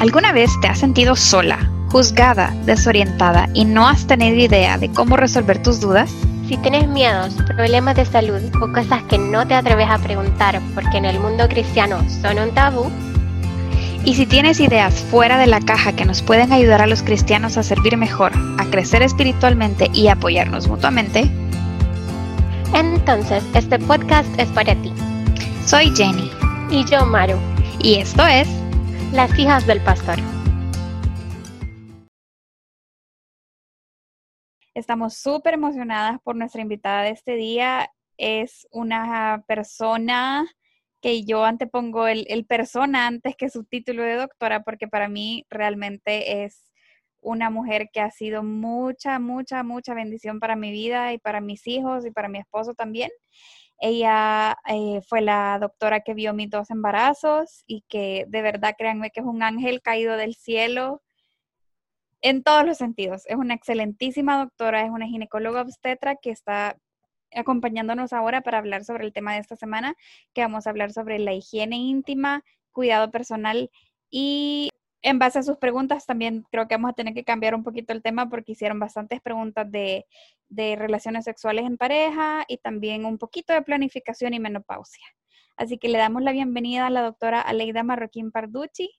¿Alguna vez te has sentido sola, juzgada, desorientada y no has tenido idea de cómo resolver tus dudas? Si tienes miedos, problemas de salud o cosas que no te atreves a preguntar porque en el mundo cristiano son un tabú, y si tienes ideas fuera de la caja que nos pueden ayudar a los cristianos a servir mejor, a crecer espiritualmente y apoyarnos mutuamente, entonces este podcast es para ti. Soy Jenny. Y yo, Maru. Y esto es Las hijas del pastor. Estamos súper emocionadas por nuestra invitada de este día. Es una persona que yo antepongo el, el persona antes que su título de doctora, porque para mí realmente es una mujer que ha sido mucha, mucha, mucha bendición para mi vida y para mis hijos y para mi esposo también. Ella eh, fue la doctora que vio mis dos embarazos y que de verdad créanme que es un ángel caído del cielo en todos los sentidos. Es una excelentísima doctora, es una ginecóloga obstetra que está acompañándonos ahora para hablar sobre el tema de esta semana, que vamos a hablar sobre la higiene íntima, cuidado personal y en base a sus preguntas también creo que vamos a tener que cambiar un poquito el tema porque hicieron bastantes preguntas de, de relaciones sexuales en pareja y también un poquito de planificación y menopausia. Así que le damos la bienvenida a la doctora Aleida Marroquín Parducci.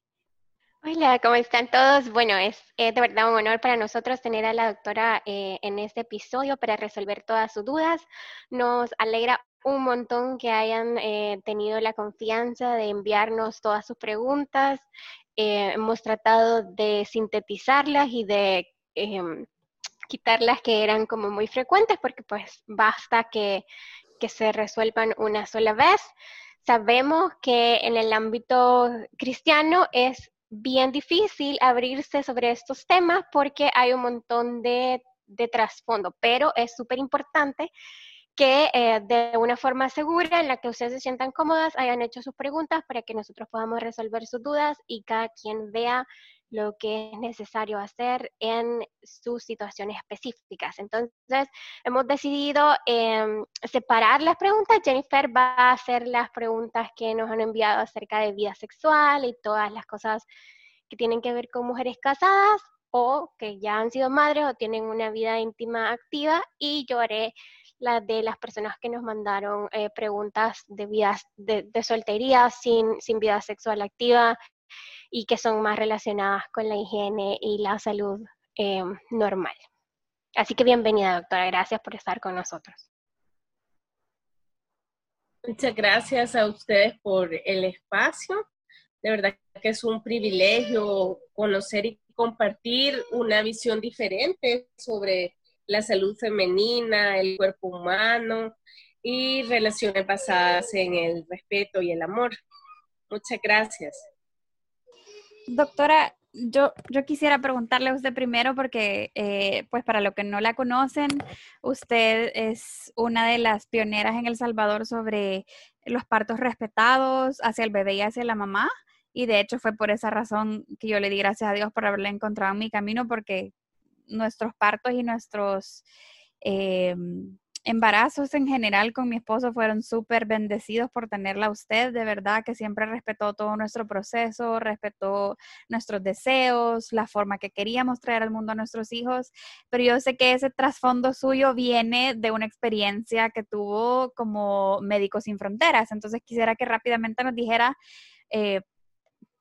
Hola, ¿cómo están todos? Bueno, es, de verdad un honor para nosotros tener a la doctora eh, en este episodio para resolver todas sus dudas. Nos alegra un montón que hayan eh, tenido la confianza de enviarnos todas sus preguntas. Eh, hemos tratado de sintetizarlas y de em, quitarlas que eran como muy frecuentes porque pues basta que, que se resuelvan una sola vez. Sabemos que en el ámbito cristiano es bien difícil abrirse sobre estos temas porque hay un montón de, trasfondo, pero es súper importante que eh, de una forma segura en la que ustedes se sientan cómodas hayan hecho sus preguntas para que nosotros podamos resolver sus dudas y cada quien vea lo que es necesario hacer en sus situaciones específicas. Entonces, hemos decidido em, separar las preguntas. Jennifer va a hacer las preguntas que nos han enviado acerca de vida sexual y todas las cosas que tienen que ver con mujeres casadas o que ya han sido madres o tienen una vida íntima activa y yo haré la de las personas que nos mandaron eh, preguntas de vidas de, soltería sin, sin vida sexual activa y que son más relacionadas con la higiene y la salud em, normal. Así que bienvenida, doctora. Gracias por estar con nosotros. Muchas gracias a ustedes por el espacio. De verdad que es un privilegio conocer y compartir una visión diferente sobre la salud femenina, el cuerpo humano y relaciones basadas en el respeto y el amor. Muchas gracias. Doctora, yo, yo quisiera preguntarle a usted primero porque, eh, pues para lo que no la conocen, usted es una de las pioneras en El Salvador sobre los partos respetados hacia el bebé y hacia la mamá. Y de hecho fue por esa razón que yo le di gracias a Dios por haberle encontrado en mi camino porque nuestros partos y nuestros... Eh, embarazos en general con mi esposo fueron súper bendecidos por tenerla a usted, de verdad que siempre respetó todo nuestro proceso, respetó nuestros deseos, la forma que queríamos traer al mundo a nuestros hijos, pero yo sé que ese trasfondo suyo viene de una experiencia que tuvo como Médicos Sin Fronteras, entonces quisiera que rápidamente nos dijera... Eh,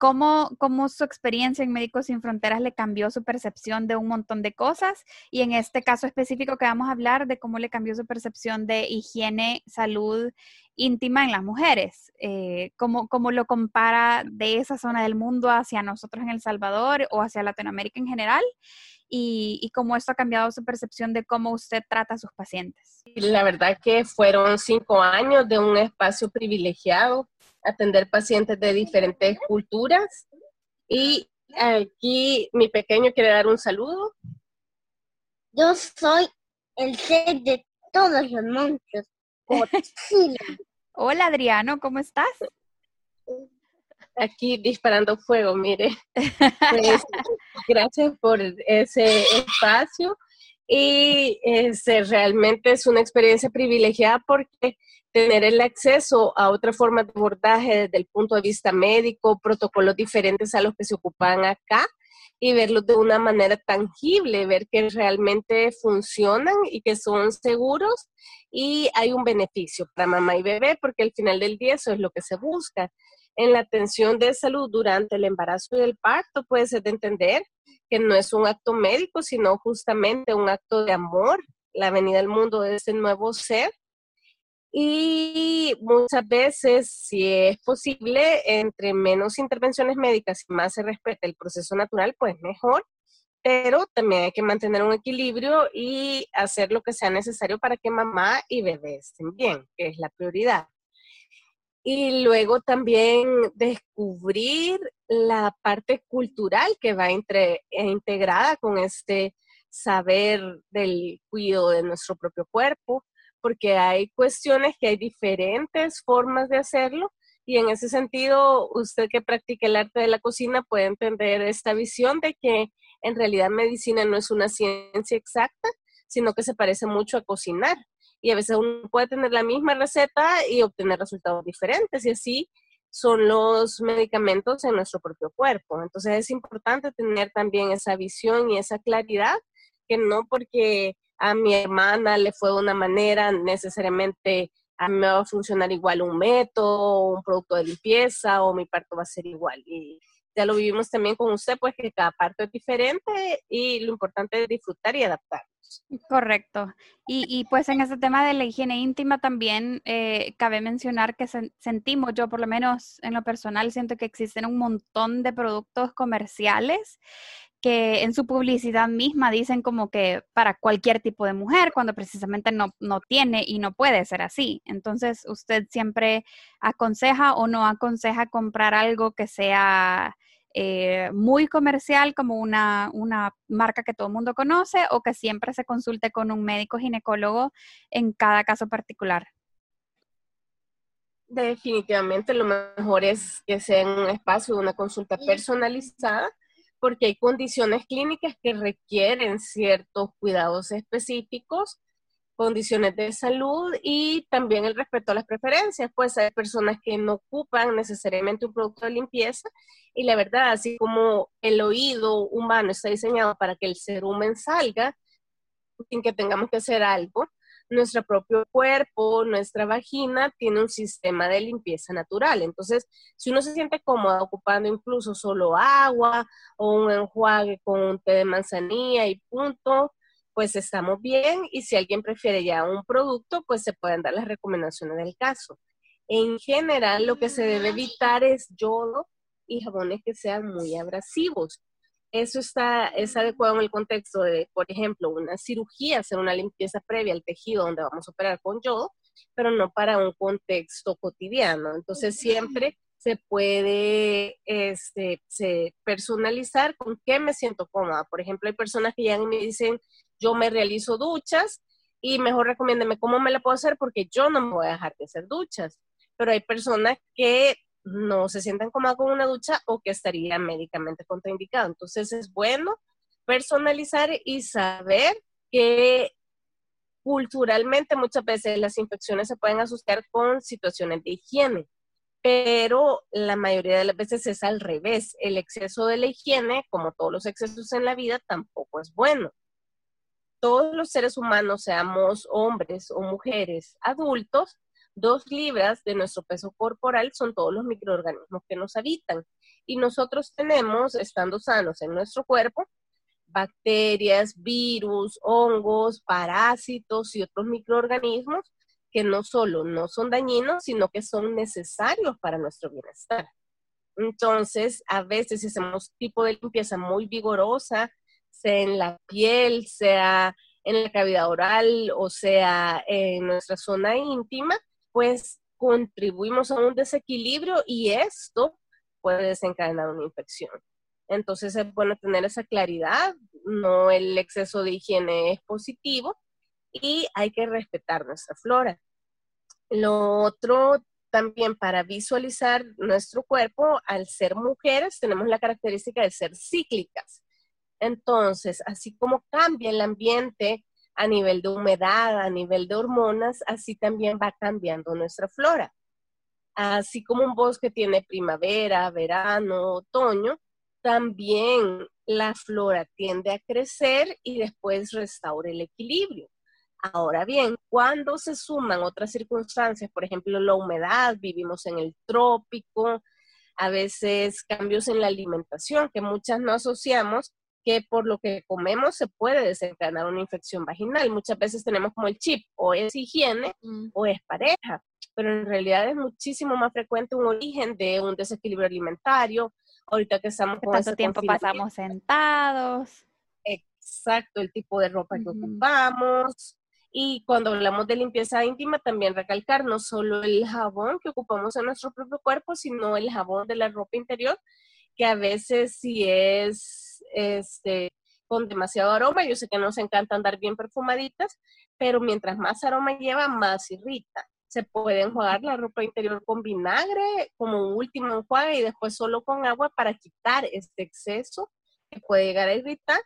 cómo, cómo su experiencia en Médicos Sin Fronteras le cambió su percepción de un montón de cosas y en este caso específico que vamos a hablar de cómo le cambió su percepción de higiene, salud íntima en las mujeres, eh, cómo, cómo, lo compara de esa zona del mundo hacia nosotros en El Salvador o hacia Latinoamérica en general y, y cómo esto ha cambiado su percepción de cómo usted trata a sus pacientes. La verdad que fueron cinco años de un espacio privilegiado atender pacientes de diferentes culturas. Y aquí mi pequeño quiere dar un saludo. Yo soy el ser de todos los monstruos. Hola Adriano, ¿cómo estás? Aquí disparando fuego, mire. Pues, gracias por ese espacio. Y este, realmente es una experiencia privilegiada porque tener el acceso a otra forma de abordaje desde el punto de vista médico, protocolos diferentes a los que se ocupan acá y verlos de una manera tangible, ver que realmente funcionan y que son seguros y hay un beneficio para mamá y bebé porque al final del día eso es lo que se busca. En la atención de salud durante el embarazo y el parto puede ser de entender que no es un acto médico, sino justamente un acto de amor, la venida al mundo de ese nuevo ser y muchas veces, si es posible, entre menos intervenciones médicas y más se respeta el proceso natural, pues mejor. Pero también hay que mantener un equilibrio y hacer lo que sea necesario para que mamá y bebé estén bien, que es la prioridad. Y luego también descubrir la parte cultural que va entre, integrada con este saber del cuidado de nuestro propio cuerpo, porque hay cuestiones que hay diferentes formas de hacerlo y en ese sentido, usted que practica el arte de la cocina puede entender esta visión de que en realidad medicina no es una ciencia exacta, sino que se parece mucho a cocinar. Y a veces uno puede tener la misma receta y obtener resultados diferentes y así son los medicamentos en nuestro propio cuerpo. Entonces es importante tener también esa visión y esa claridad, que no porque a mi hermana le fue de una manera, necesariamente a mí me va a funcionar igual un método, un producto de limpieza o mi parto va a ser igual. Y ya lo vivimos también con usted, pues que cada parto es diferente y lo importante es disfrutar y adaptarnos. Correcto. Y, y pues en ese tema de la higiene íntima también eh, cabe mencionar que sentimos, yo por lo menos en lo personal siento que existen un montón de productos comerciales que en su publicidad misma dicen como que para cualquier tipo de mujer, cuando precisamente no, no tiene y no puede ser así. Entonces, ¿usted siempre aconseja o no aconseja comprar algo que sea eh, muy comercial, como una, una marca que todo el mundo conoce, o que siempre se consulte con un médico ginecólogo en cada caso particular? Definitivamente lo mejor es que sea en un espacio de una consulta personalizada porque hay condiciones clínicas que requieren ciertos cuidados específicos, condiciones de salud y también el respeto a las preferencias, pues hay personas que no ocupan necesariamente un producto de limpieza y la verdad, así como el oído humano está diseñado para que el cerumen salga sin que tengamos que hacer algo, nuestro propio cuerpo, nuestra vagina tiene un sistema de limpieza natural. Entonces, si uno se siente cómodo ocupando incluso solo agua o un enjuague con un té de manzanilla y punto, pues estamos bien. Y si alguien prefiere ya un producto, pues se pueden dar las recomendaciones del caso. En general, lo que se debe evitar es yodo y jabones que sean muy abrasivos eso está, es adecuado en el contexto de, por ejemplo, una cirugía, hacer una limpieza previa al tejido donde vamos a operar con yodo, pero no para un contexto cotidiano. Entonces siempre se puede este, personalizar con qué me siento cómoda. Por ejemplo, hay personas que ya me dicen, yo me realizo duchas y mejor recomiéndeme cómo me la puedo hacer porque yo no me voy a dejar de hacer duchas. Pero hay personas que no se sientan cómodas con una ducha o que estaría médicamente contraindicado. Entonces es bueno personalizar y saber que culturalmente muchas veces las infecciones se pueden asociar con situaciones de higiene, pero la mayoría de las veces es al revés. El exceso de la higiene, como todos los excesos en la vida, tampoco es bueno. Todos los seres humanos, seamos hombres o mujeres adultos, Dos libras de nuestro peso corporal son todos los microorganismos que nos habitan. Y nosotros tenemos, estando sanos en nuestro cuerpo, bacterias, virus, hongos, parásitos y otros microorganismos que no solo no son dañinos, sino que son necesarios para nuestro bienestar. Entonces, a veces si hacemos tipo de limpieza muy vigorosa, sea en la piel, sea en la cavidad oral o sea en nuestra zona íntima, pues contribuimos a un desequilibrio y esto puede desencadenar una infección. Entonces es bueno tener esa claridad, no el exceso de higiene es positivo y hay que respetar nuestra flora. Lo otro también para visualizar nuestro cuerpo, al ser mujeres, tenemos la característica de ser cíclicas. Entonces, así como cambia el ambiente a nivel de humedad, a nivel de hormonas, así también va cambiando nuestra flora. Así como un bosque tiene primavera, verano, otoño, también la flora tiende a crecer y después restaura el equilibrio. Ahora bien, cuando se suman otras circunstancias, por ejemplo, la humedad, vivimos en el trópico, a veces cambios en la alimentación que muchas no asociamos, que por lo que comemos se puede desencadenar una infección vaginal. Muchas veces tenemos como el chip, o es higiene mm. o es pareja, pero en realidad es muchísimo más frecuente un origen de un desequilibrio alimentario. Ahorita que estamos con ¿Cuánto tiempo pasamos sentados? Exacto, el tipo de ropa que ocupamos. Y cuando hablamos de limpieza íntima, también recalcar no solo el jabón que ocupamos en nuestro propio cuerpo, sino el jabón de la ropa interior, que a veces si es este, con demasiado aroma, yo sé que nos encanta andar bien perfumaditas, pero mientras más aroma lleva, más irrita. Se puede enjuagar la ropa interior con vinagre como último enjuague y después solo con agua para quitar este exceso que puede llegar a irritar.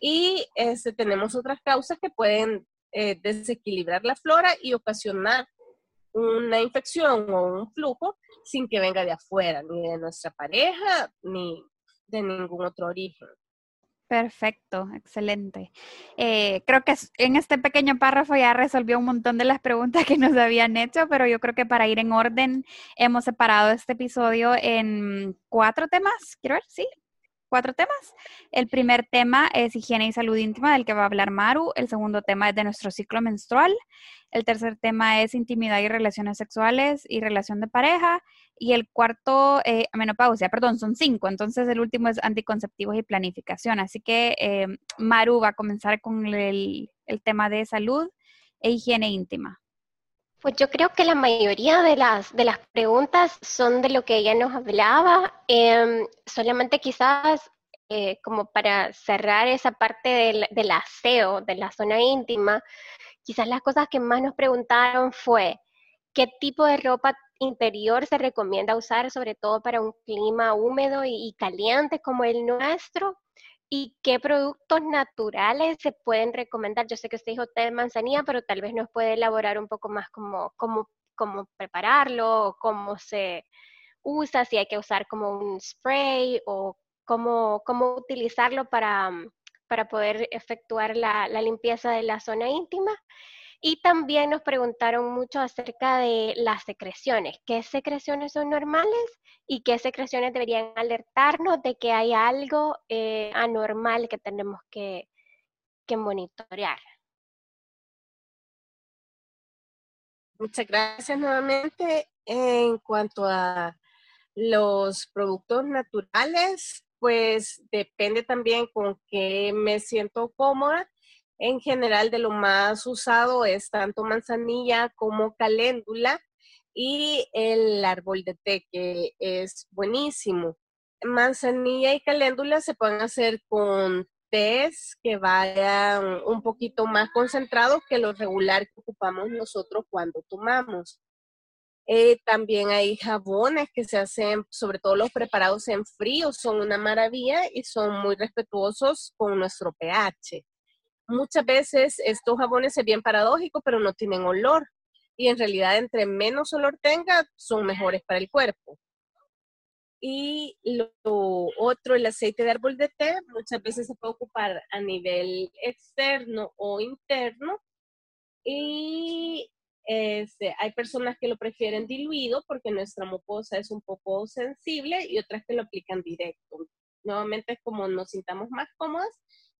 Y este, tenemos otras causas que pueden eh, desequilibrar la flora y ocasionar una infección o un flujo sin que venga de afuera, ni de nuestra pareja, ni de ningún otro origen. Perfecto, excelente. Eh, creo que en este pequeño párrafo ya resolvió un montón de las preguntas que nos habían hecho, pero yo creo que para ir en orden hemos separado este episodio en cuatro temas, quiero ver, sí, cuatro temas. El primer tema es higiene y salud íntima, del que va a hablar Maru. El segundo tema es de nuestro ciclo menstrual. El tercer tema es intimidad y relaciones sexuales y relación de pareja. Y el cuarto, eh, menopausia, perdón, son cinco. Entonces el último es anticonceptivos y planificación. Así que eh, Maru va a comenzar con el, tema de salud e higiene íntima. Pues yo creo que la mayoría de las, de las preguntas son de lo que ella nos hablaba. Em, solamente quizás eh, como para cerrar esa parte del, del, aseo, de la zona íntima, quizás las cosas que más nos preguntaron fue qué tipo de ropa interior se recomienda usar, sobre todo para un clima húmedo y caliente como el nuestro y qué productos naturales se pueden recomendar. Yo sé que usted dijo té de manzanilla, pero tal vez nos puede elaborar un poco más como cómo, cómo prepararlo, cómo se usa, si hay que usar como un spray o cómo, cómo utilizarlo para, para poder efectuar la, la limpieza de la zona íntima. Y también nos preguntaron mucho acerca de las secreciones. ¿Qué secreciones son normales y qué secreciones deberían alertarnos de que hay algo eh, anormal que tenemos que, que monitorear? Muchas gracias nuevamente. En cuanto a los productos naturales, pues depende también con qué me siento cómoda en general de lo más usado es tanto manzanilla como caléndula y el árbol de té que es buenísimo. Manzanilla y caléndula se pueden hacer con tés que vayan un poquito más concentrados que lo regular que ocupamos nosotros cuando tomamos. Eh, también hay jabones que se hacen, sobre todo los preparados en frío, son una maravilla y son muy respetuosos con nuestro pH. Muchas veces estos jabones se ven paradójicos, pero no tienen olor. Y en realidad, entre menos olor tenga, son mejores para el cuerpo. Y lo otro, el aceite de árbol de té, muchas veces se puede ocupar a nivel externo o interno. Y este, hay personas que lo prefieren diluido porque nuestra mucosa es un poco sensible y otras que lo aplican directo. Nuevamente es como nos sintamos más cómodas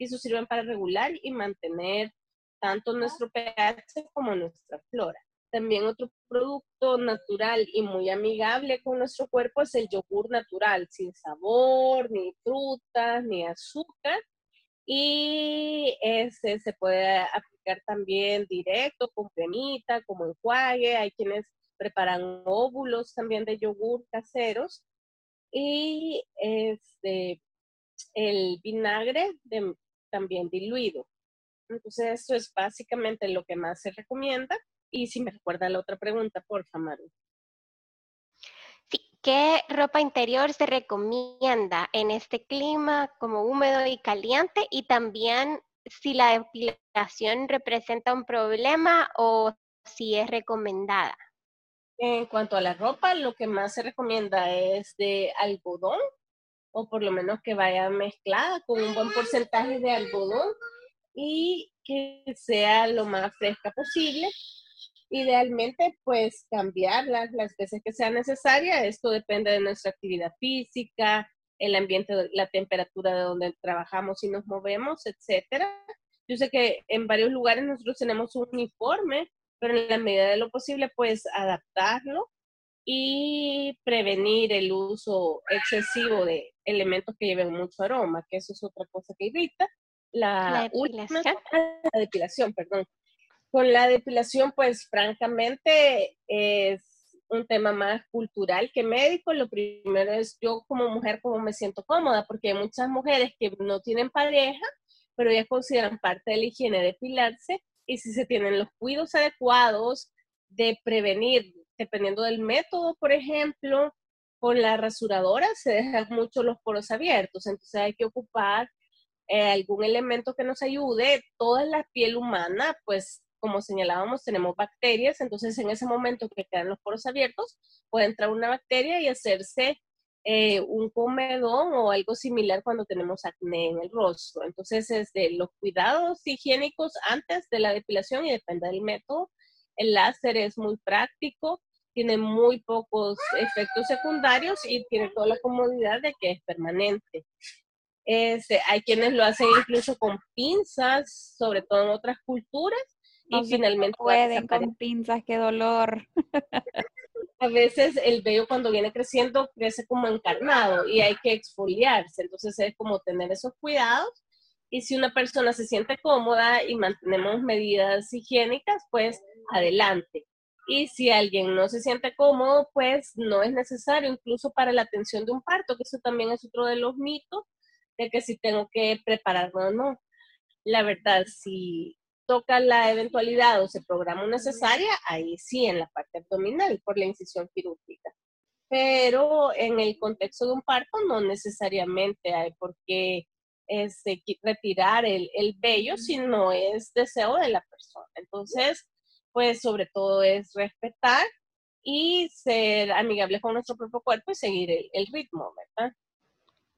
y eso sirven para regular y mantener tanto nuestro pH como nuestra flora. También otro producto natural y muy amigable con nuestro cuerpo es el yogur natural, sin sabor, ni frutas, ni azúcar. Y ese se puede aplicar también directo, con cremita, como enjuague. Hay quienes preparan óvulos también de yogur caseros. Y este, el vinagre de, también diluido. Entonces, eso es básicamente lo que más se recomienda. Y si me recuerda la otra pregunta, por favor. Sí, qué ropa interior se recomienda en este clima como húmedo y caliente y también si la depilación representa un problema o si es recomendada. En cuanto a la ropa, lo que más se recomienda es de algodón o por lo menos que vaya mezclada con un buen porcentaje de algodón y que sea lo más fresca posible. Idealmente, pues cambiarla las veces que sea necesaria. Esto depende de nuestra actividad física, el ambiente, la temperatura de donde trabajamos y nos movemos, etcétera. Yo sé que en varios lugares nosotros tenemos un uniforme, pero en la medida de lo posible, pues adaptarlo y prevenir el uso excesivo de elementos que lleven mucho aroma, que eso es otra cosa que irrita. La, depilación. la depilación, perdón. Con la depilación, pues francamente es un tema más cultural que médico. Lo primero es yo como mujer, cómo me siento cómoda, porque hay muchas mujeres que no tienen pareja, pero ellas consideran parte de la higiene depilarse y si se tienen los cuidados adecuados de prevenir, dependiendo del método, por ejemplo, con la rasuradora se dejan mucho los poros abiertos, entonces hay que ocupar eh, algún elemento que nos ayude. Toda la piel humana, pues como señalábamos, tenemos bacterias, entonces en ese momento que quedan los poros abiertos, puede entrar una bacteria y hacerse eh, un comedón o algo similar cuando tenemos acné en el rostro. Entonces, es de los cuidados higiénicos antes de la depilación y depende del método. El láser es muy práctico, tiene muy pocos efectos secundarios y tiene toda la comodidad de que es permanente. Este, hay quienes lo hacen incluso con pinzas, sobre todo en otras culturas, y finalmente pueden con pinzas, qué dolor. a veces el vello cuando viene creciendo crece como encarnado y hay que exfoliarse, entonces es como tener esos cuidados. Y si una persona se siente cómoda y mantenemos medidas higiénicas, pues adelante. Y si alguien no se siente cómodo, pues no es necesario, incluso para la atención de un parto, que eso también es otro de los mitos, de que si tengo que prepararme o no. La verdad, si toca la eventualidad o se programa necesaria, ahí sí, en la parte abdominal, por la incisión quirúrgica. Pero en el contexto de un parto no necesariamente hay por qué este, retirar el, el vello si no es deseo de la persona. Entonces, pues sobre todo es respetar y ser amigable con nuestro propio cuerpo y seguir el, el ritmo, ¿verdad?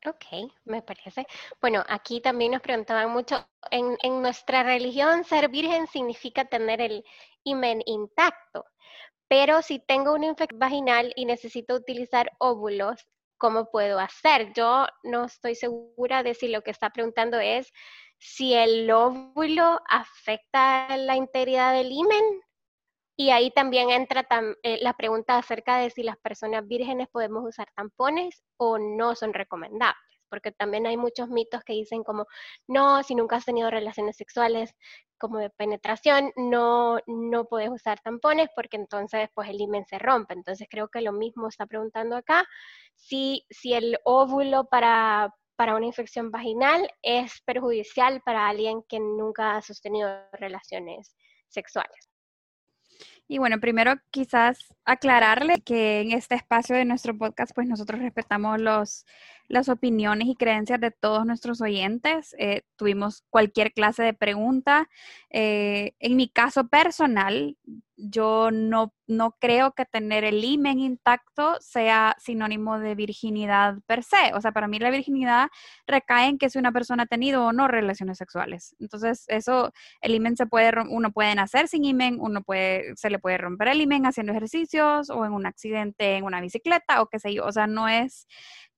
Ok, me parece. Bueno, aquí también nos preguntaban mucho, en, en nuestra religión ser virgen significa tener el imen intacto, pero si tengo una infección vaginal y necesito utilizar óvulos, ¿cómo puedo hacer? Yo no estoy segura de si lo que está preguntando es si el óvulo afecta la integridad del imen. Y ahí también entra eh, la pregunta acerca de si las personas vírgenes podemos usar tampones o no son recomendables, porque también hay muchos mitos que dicen como, no, si nunca has tenido relaciones sexuales como de penetración, no, no puedes usar tampones porque entonces pues el imen se rompe. Entonces creo que lo mismo está preguntando acá, si, si el óvulo para, para una infección vaginal es perjudicial para alguien que nunca ha sostenido relaciones sexuales. Y bueno, primero quizás aclararle que en este espacio de nuestro podcast, pues nosotros respetamos los, las opiniones y creencias de todos nuestros oyentes. Eh, tuvimos cualquier clase de pregunta. Eh, en mi caso personal, yo no, no creo que tener el imen intacto sea sinónimo de virginidad per se. O sea, para mí la virginidad recae en que si una persona ha tenido o no relaciones sexuales. Entonces, eso, el imen se puede, uno puede nacer sin imen, uno puede, se le puede romper el imen haciendo ejercicios o en un accidente en una bicicleta o qué sé yo. O sea, no es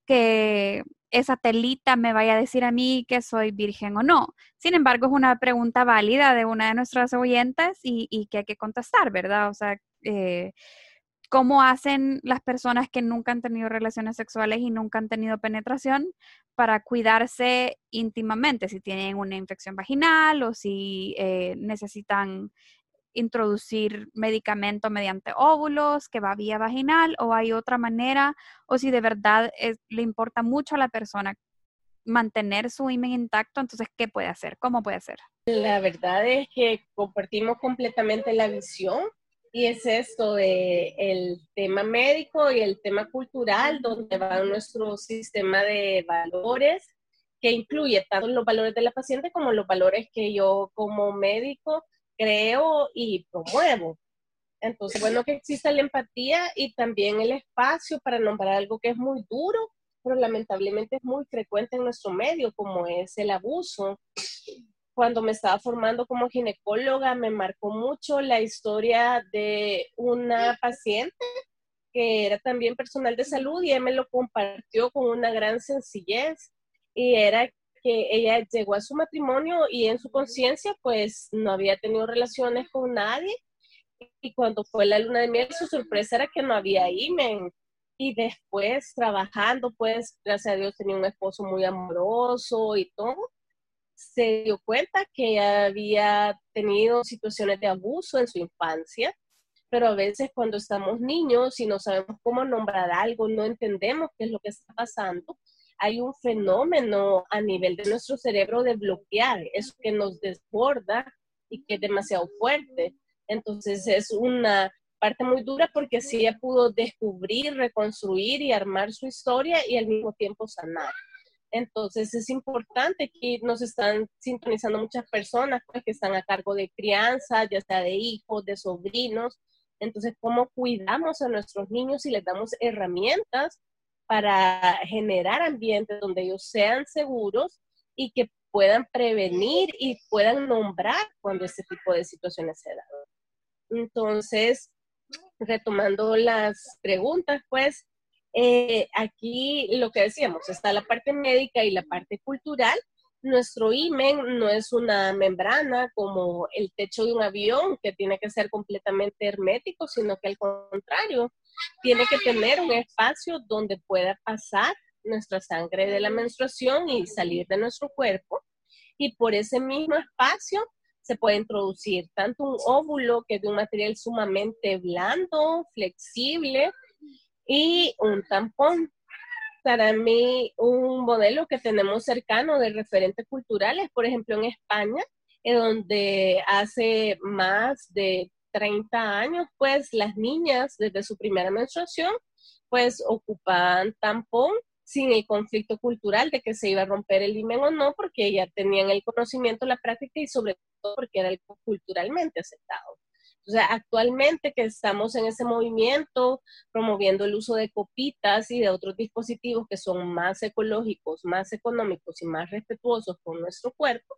que esa telita me vaya a decir a mí que soy virgen o no. Sin embargo, es una pregunta válida de una de nuestras oyentes y, que hay que contestar, ¿verdad? O sea, eh, ¿cómo hacen las personas que nunca han tenido relaciones sexuales y nunca han tenido penetración para cuidarse íntimamente? Si tienen una infección vaginal o si eh, necesitan introducir medicamento mediante óvulos que va vía vaginal o hay otra manera o si de verdad le importa mucho a la persona mantener su imen intacto, entonces, ¿qué puede hacer? ¿Cómo puede hacer? La verdad es que compartimos completamente la visión y es esto de el tema médico y el tema cultural, donde va nuestro sistema de valores, que incluye tanto los valores de la paciente como los valores que yo como médico creo y promuevo. Entonces, bueno, que exista la empatía y también el espacio para nombrar algo que es muy duro, pero lamentablemente es muy frecuente en nuestro medio, como es el abuso. Cuando me estaba formando como ginecóloga, me marcó mucho la historia de una paciente que era también personal de salud y me lo compartió con una gran sencillez y era que ella llegó a su matrimonio y en su conciencia pues no había tenido relaciones con nadie y cuando fue la luna de miel, su sorpresa era que no había imen. Y después, trabajando, pues, gracias a Dios, tenía un esposo muy amoroso y todo, se dio cuenta que había tenido situaciones de abuso en su infancia, pero a veces cuando estamos niños y no sabemos cómo nombrar algo, no entendemos qué es lo que está pasando, hay un fenómeno a nivel de nuestro cerebro de bloquear, eso que nos desborda y que es demasiado fuerte. Entonces es una parte muy dura porque sí ella pudo descubrir, reconstruir y armar su historia y al mismo tiempo sanar. Entonces es importante que nos están sintonizando muchas personas pues, que están a cargo de crianza, ya sea de hijos, de sobrinos. Entonces, ¿cómo cuidamos a nuestros niños y les damos herramientas para generar ambientes donde ellos sean seguros y que puedan prevenir y puedan nombrar cuando este tipo de situaciones se dan? Entonces, retomando las preguntas, pues eh, aquí lo que decíamos, está la parte médica y la parte cultural. Nuestro imen no es una membrana como el techo de un avión que tiene que ser completamente hermético, sino que al contrario, tiene que tener un espacio donde pueda pasar nuestra sangre de la menstruación y salir de nuestro cuerpo. Y por ese mismo espacio se puede introducir tanto un óvulo, que es de un material sumamente blando, flexible, y un tampón. Para mí, un modelo que tenemos cercano de referentes culturales, por ejemplo, en España, donde hace más de 30 años, pues las niñas desde su primera menstruación, pues ocupaban tampón sin el conflicto cultural de que se iba a romper el himen o no, porque ya tenían el conocimiento, la práctica y sobre todo porque era algo culturalmente aceptado. O sea, actualmente que estamos en ese movimiento promoviendo el uso de copitas y de otros dispositivos que son más ecológicos, más económicos y más respetuosos con nuestro cuerpo,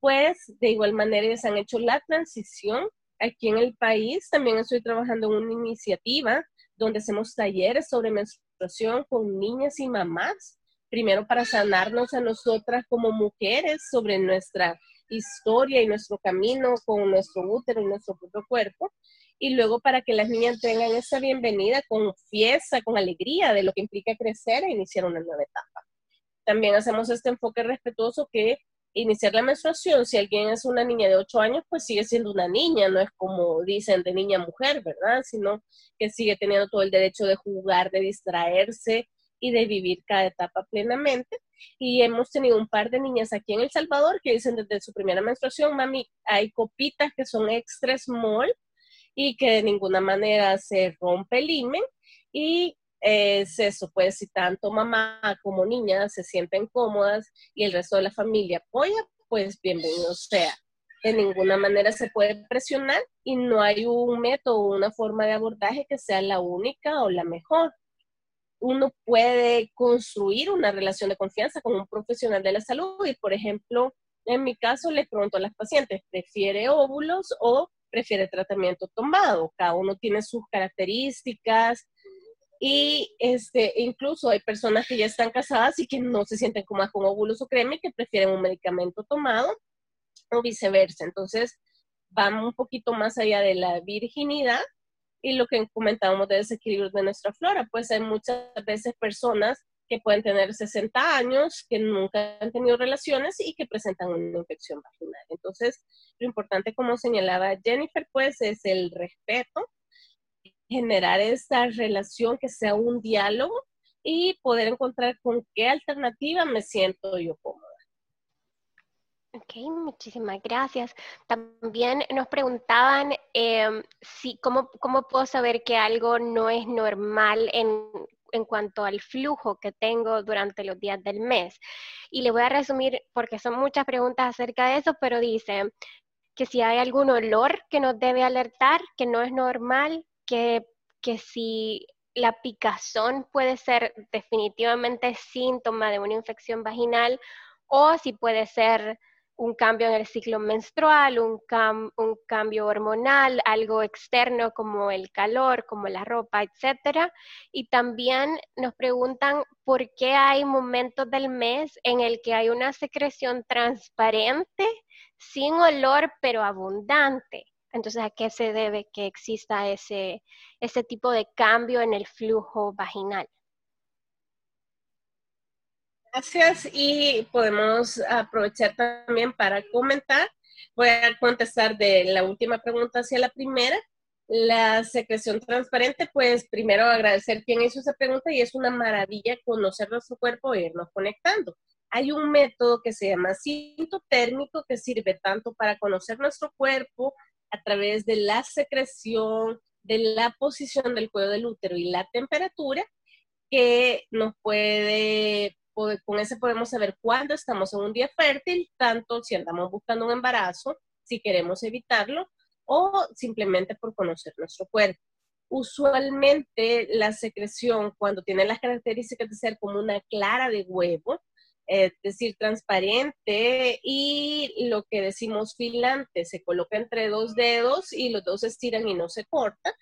pues de igual manera se han hecho la transición. Aquí en el país también estoy trabajando en una iniciativa donde hacemos talleres sobre menstruación con niñas y mamás, primero para sanarnos a nosotras como mujeres sobre nuestra historia y nuestro camino con nuestro útero y nuestro propio cuerpo, y luego para que las niñas tengan esa bienvenida con fiesta, con alegría de lo que implica crecer e iniciar una nueva etapa. También hacemos este enfoque respetuoso que iniciar la menstruación, si alguien es una niña de 8 años, pues sigue siendo una niña, no es como dicen de niña mujer, ¿verdad? Sino que sigue teniendo todo el derecho de jugar, de distraerse y de vivir cada etapa plenamente. Y hemos tenido un par de niñas aquí en El Salvador que dicen desde su primera menstruación, mami, hay copitas que son extra small y que de ninguna manera se rompe el himen y es eso, pues si tanto mamá como niña se sienten cómodas y el resto de la familia apoya, pues bienvenido sea. De ninguna manera se puede presionar y no hay un método una forma de abordaje que sea la única o la mejor. Uno puede construir una relación de confianza con un profesional de la salud y, por ejemplo, en mi caso le pregunto a las pacientes, ¿prefiere óvulos o prefiere tratamiento tomado? Cada uno tiene sus características, y este, incluso hay personas que ya están casadas y que no se sienten cómodas con óvulos o crema y que prefieren un medicamento tomado o viceversa. Entonces, vamos un poquito más allá de la virginidad y lo que comentábamos de desequilibrio de nuestra flora. Pues hay muchas veces personas que pueden tener 60 años, que nunca han tenido relaciones y que presentan una infección vaginal. Entonces, lo importante, como señalaba Jennifer, pues es el respeto generar esa relación que sea un diálogo y poder encontrar con qué alternativa me siento yo cómoda. Ok, muchísimas gracias. También nos preguntaban em, si, cómo, cómo puedo saber que algo no es normal en, en cuanto al flujo que tengo durante los días del mes. Y le voy a resumir porque son muchas preguntas acerca de eso, pero dice que si hay algún olor que nos debe alertar, que no es normal, que, que si la picazón puede ser definitivamente síntoma de una infección vaginal o si puede ser un cambio en el ciclo menstrual, un, un, cambio hormonal, algo externo como el calor, como la ropa, etc. Y también nos preguntan por qué hay momentos del mes en el que hay una secreción transparente, sin olor, pero abundante. Entonces, ¿a qué se debe que exista ese, ese tipo de cambio en el flujo vaginal? Gracias y podemos aprovechar también para comentar. Voy a contestar de la última pregunta hacia la primera. La secreción transparente, pues primero agradecer quien hizo esa pregunta y es una maravilla conocer nuestro cuerpo e irnos conectando. Hay un método que se llama cinto térmico que sirve tanto para conocer nuestro cuerpo a través de la secreción, de la posición del cuello del útero y la temperatura, que nos puede con ese podemos saber cuándo estamos en un día fértil, tanto si andamos buscando un embarazo, si queremos evitarlo, o simplemente por conocer nuestro cuerpo. Usualmente la secreción, cuando tiene las características de ser como una clara de huevo, es decir, transparente y lo que decimos filante, se coloca entre dos dedos y los dos se estiran y no se corta,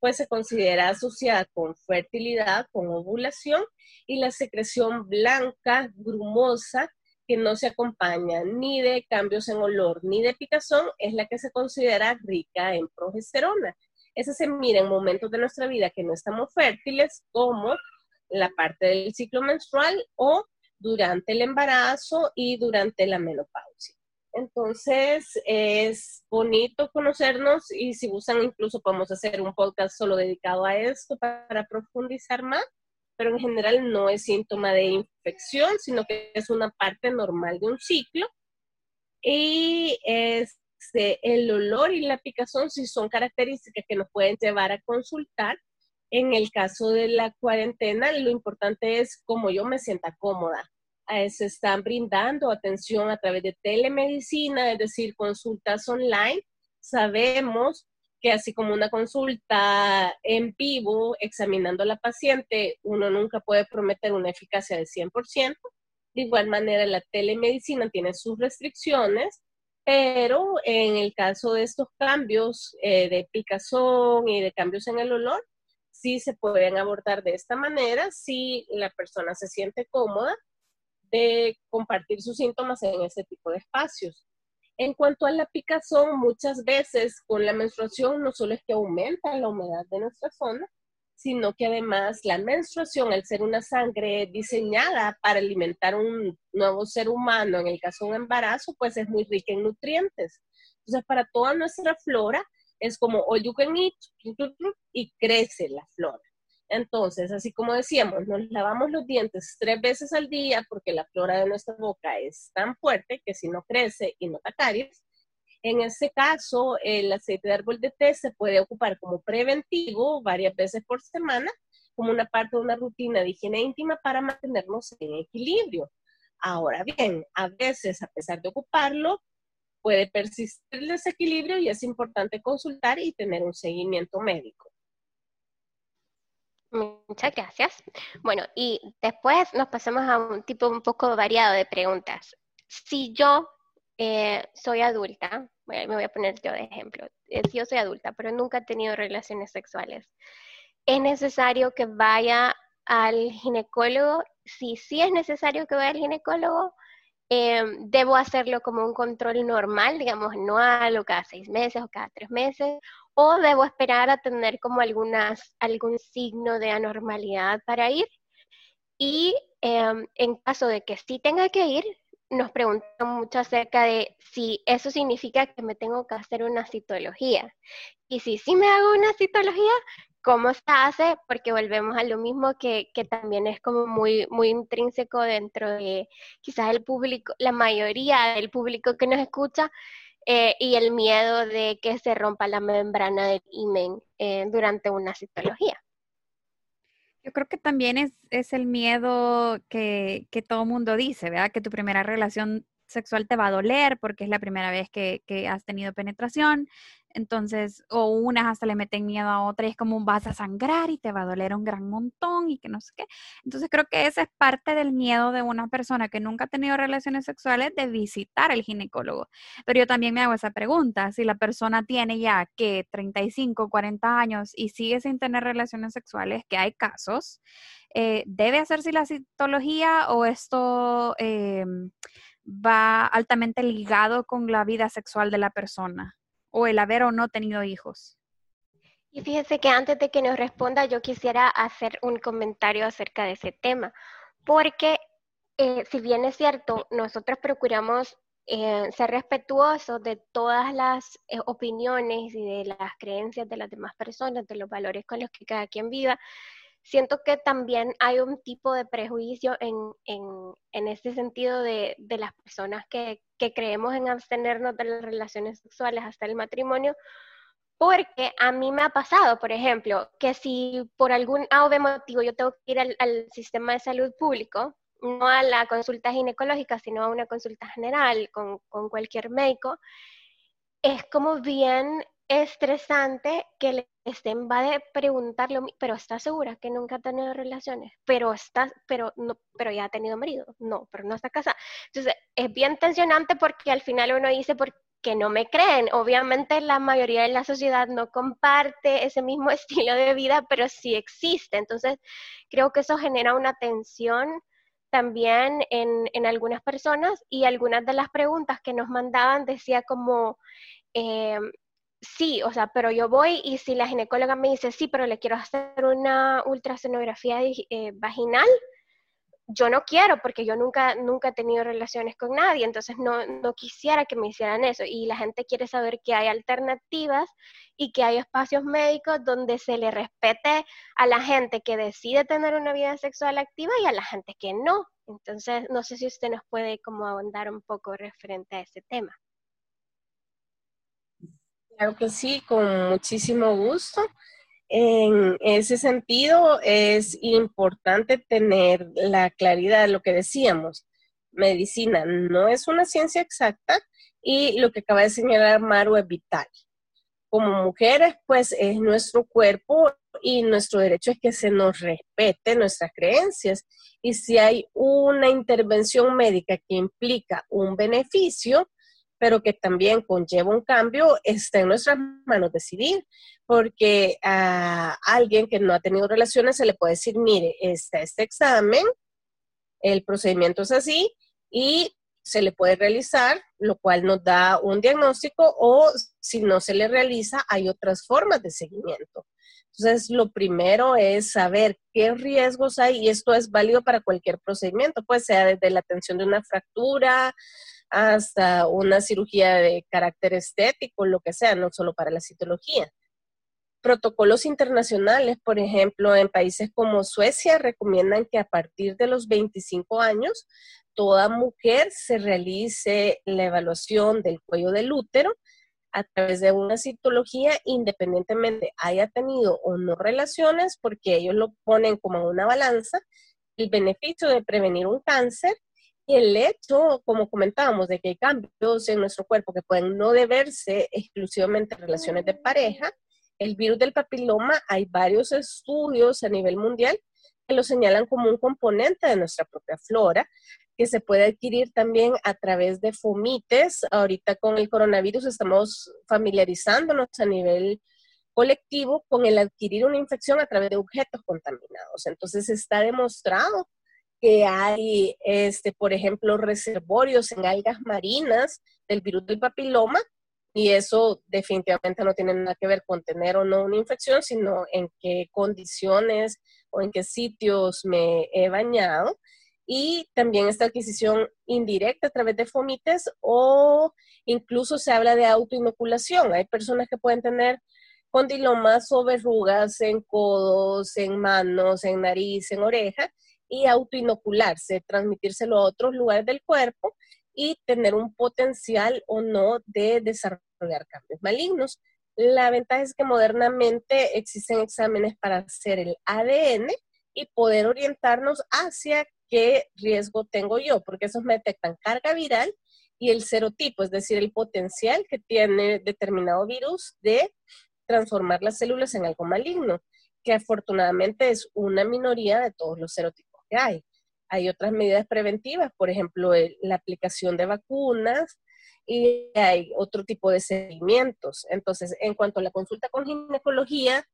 pues se considera asociada con fertilidad, con ovulación y la secreción blanca, grumosa, que no se acompaña ni de cambios en olor ni de picazón, es la que se considera rica en progesterona. Esa se mira en momentos de nuestra vida que no estamos fértiles, como la parte del ciclo menstrual o durante el embarazo y durante la menopausia. Entonces, es bonito conocernos y si gustan, incluso podemos hacer un podcast solo dedicado a esto para profundizar más, pero en general no es síntoma de infección, sino que es una parte normal de un ciclo. Y este, el olor y la picazón sí son características que nos pueden llevar a consultar. En el caso de la cuarentena, lo importante es cómo yo me sienta cómoda se están brindando atención a través de telemedicina, es decir, consultas online. Sabemos que así como una consulta en vivo, examinando a la paciente, uno nunca puede prometer una eficacia de 100%. De igual manera, la telemedicina tiene sus restricciones, pero en el caso de estos cambios eh, de picazón y de cambios en el olor, sí se pueden abordar de esta manera si la persona se siente cómoda de compartir sus síntomas en ese tipo de espacios. En cuanto a la picazón, muchas veces con la menstruación no solo es que aumenta la humedad de nuestra zona, sino que además la menstruación, al ser una sangre diseñada para alimentar un nuevo ser humano, en el caso de un embarazo, pues es muy rica en nutrientes. Entonces, para toda nuestra flora, es como all you can eat y crece la flora. Entonces, así como decíamos, nos lavamos los dientes tres veces al día porque la flora de nuestra boca es tan fuerte que si no crece y no da caries, en ese caso el aceite de árbol de té se puede ocupar como preventivo varias veces por semana, como una parte de una rutina de higiene íntima para mantenernos en equilibrio. Ahora bien, a veces, a pesar de ocuparlo, puede persistir el desequilibrio y es importante consultar y tener un seguimiento médico. Muchas gracias. Bueno, y después nos pasamos a un tipo un poco variado de preguntas. Si yo eh, soy adulta, me voy a poner yo de ejemplo, eh, si yo soy adulta, pero nunca he tenido relaciones sexuales, ¿es necesario que vaya al ginecólogo? Si sí es necesario que vaya al ginecólogo, eh, debo hacerlo como un control normal, digamos, anual o cada seis meses o cada tres meses, o debo esperar a tener como algunas, algún signo de anormalidad para ir. Y em, en caso de que sí tenga que ir, nos preguntan mucho acerca de si eso significa que me tengo que hacer una citología. Y si sí me hago una citología, cómo se hace, porque volvemos a lo mismo que, que, también es como muy, muy intrínseco dentro de quizás el público, la mayoría del público que nos escucha, eh, y el miedo de que se rompa la membrana del imen eh, durante una citología. Yo creo que también es, es el miedo que, que todo mundo dice, ¿verdad? Que tu primera relación sexual te va a doler porque es la primera vez que, que has tenido penetración, entonces, o unas hasta le meten miedo a otra y es como vas a sangrar y te va a doler un gran montón y que no sé qué. Entonces, creo que esa es parte del miedo de una persona que nunca ha tenido relaciones sexuales de visitar al ginecólogo. Pero yo también me hago esa pregunta, si la persona tiene ya que 35, 40 años y sigue sin tener relaciones sexuales, que hay casos, eh, ¿debe hacerse la citología o esto eh, va altamente ligado con la vida sexual de la persona? o el haber o no tenido hijos. Y fíjese que antes de que nos responda, yo quisiera hacer un comentario acerca de ese tema, porque eh, si bien es cierto, nosotros procuramos eh, ser respetuosos de todas las eh, opiniones y de las creencias de las demás personas, de los valores con los que cada quien viva, siento que también hay un tipo de prejuicio en, en, en este sentido de, de las personas que, que, creemos en abstenernos de las relaciones sexuales hasta el matrimonio, porque a mí me ha pasado, por ejemplo, que si por algún A motivo yo tengo que ir al, al sistema de salud público, no a la consulta ginecológica, sino a una consulta general con, con cualquier médico, es como bien estresante que le estén va de preguntarle, pero ¿estás segura que nunca ha tenido relaciones? Pero está, pero no, pero ya ha tenido marido, no, pero no está casada. Entonces, es bien tensionante porque al final uno dice, ¿por qué no me creen? Obviamente la mayoría de la sociedad no comparte ese mismo estilo de vida, pero sí existe. Entonces, creo que eso genera una tensión también en, en algunas personas y algunas de las preguntas que nos mandaban decía como, eh, sí, o sea, pero yo voy y si la ginecóloga me dice, sí, pero le quiero hacer una ultrasonografía eh, vaginal, yo no quiero porque yo nunca, nunca he tenido relaciones con nadie, entonces no, no quisiera que me hicieran eso. Y la gente quiere saber que hay alternativas y que hay espacios médicos donde se le respete a la gente que decide tener una vida sexual activa y a la gente que no. Entonces, no sé si usted nos puede como ahondar un poco referente a ese tema. Claro que sí, con muchísimo gusto. En ese sentido, es importante tener la claridad de lo que decíamos. Medicina no es una ciencia exacta y lo que acaba de señalar Maru es vital. Como mujeres, pues es nuestro cuerpo y nuestro derecho es que se nos respete nuestras creencias. Y si hay una intervención médica que implica un beneficio, pero que también conlleva un cambio, está en nuestras manos decidir, porque a alguien que no ha tenido relaciones se le puede decir, mire, está este examen, el procedimiento es así y se le puede realizar, lo cual nos da un diagnóstico o si no se le realiza, hay otras formas de seguimiento. Entonces, lo primero es saber qué riesgos hay y esto es válido para cualquier procedimiento, pues sea desde la atención de una fractura, hasta una cirugía de carácter estético, lo que sea, no solo para la citología. Protocolos internacionales, por ejemplo, en países como Suecia recomiendan que a partir de los 25 años toda mujer se realice la evaluación del cuello del útero a través de una citología independientemente haya tenido o no relaciones, porque ellos lo ponen como una balanza, el beneficio de prevenir un cáncer el hecho, como comentábamos, de que hay cambios en nuestro cuerpo que pueden no deberse exclusivamente a relaciones de pareja, el virus del papiloma, hay varios estudios a nivel mundial que lo señalan como un componente de nuestra propia flora, que se puede adquirir también a través de fomites. Ahorita con el coronavirus estamos familiarizándonos a nivel colectivo con el adquirir una infección a través de objetos contaminados. Entonces está demostrado que hay, este, por ejemplo, reservorios en algas marinas del virus del papiloma, y eso definitivamente no tiene nada que ver con tener o no una infección, sino en qué condiciones o en qué sitios me he bañado. Y también esta adquisición indirecta a través de fomites o incluso se habla de autoinoculación. Hay personas que pueden tener condilomas o verrugas en codos, en manos, en nariz, en oreja y autoinocularse, transmitírselo a otros lugares del cuerpo y tener un potencial o no de desarrollar cambios malignos. La ventaja es que modernamente existen exámenes para hacer el ADN y poder orientarnos hacia qué riesgo tengo yo, porque esos me detectan carga viral y el serotipo, es decir, el potencial que tiene determinado virus de transformar las células en algo maligno, que afortunadamente es una minoría de todos los serotipos hay. Hay otras medidas preventivas, por ejemplo, la aplicación de vacunas y hay otro tipo de seguimientos. Entonces, en cuanto a la consulta con ginecología,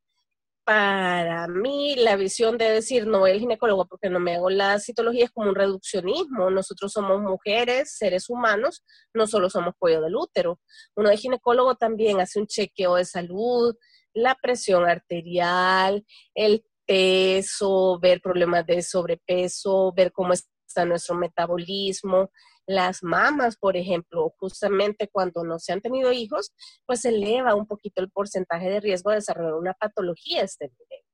para mí la visión de decir no voy al ginecólogo porque no me hago la citología es como un reduccionismo. Nosotros somos mujeres, seres humanos, no solo somos cuello del útero. Uno de ginecólogo también hace un chequeo de salud, la presión arterial, el peso, ver problemas de sobrepeso, ver cómo está nuestro metabolismo, las mamas, por ejemplo, justamente cuando no se han tenido hijos, pues eleva un poquito el porcentaje de riesgo de desarrollar una patología este nivel.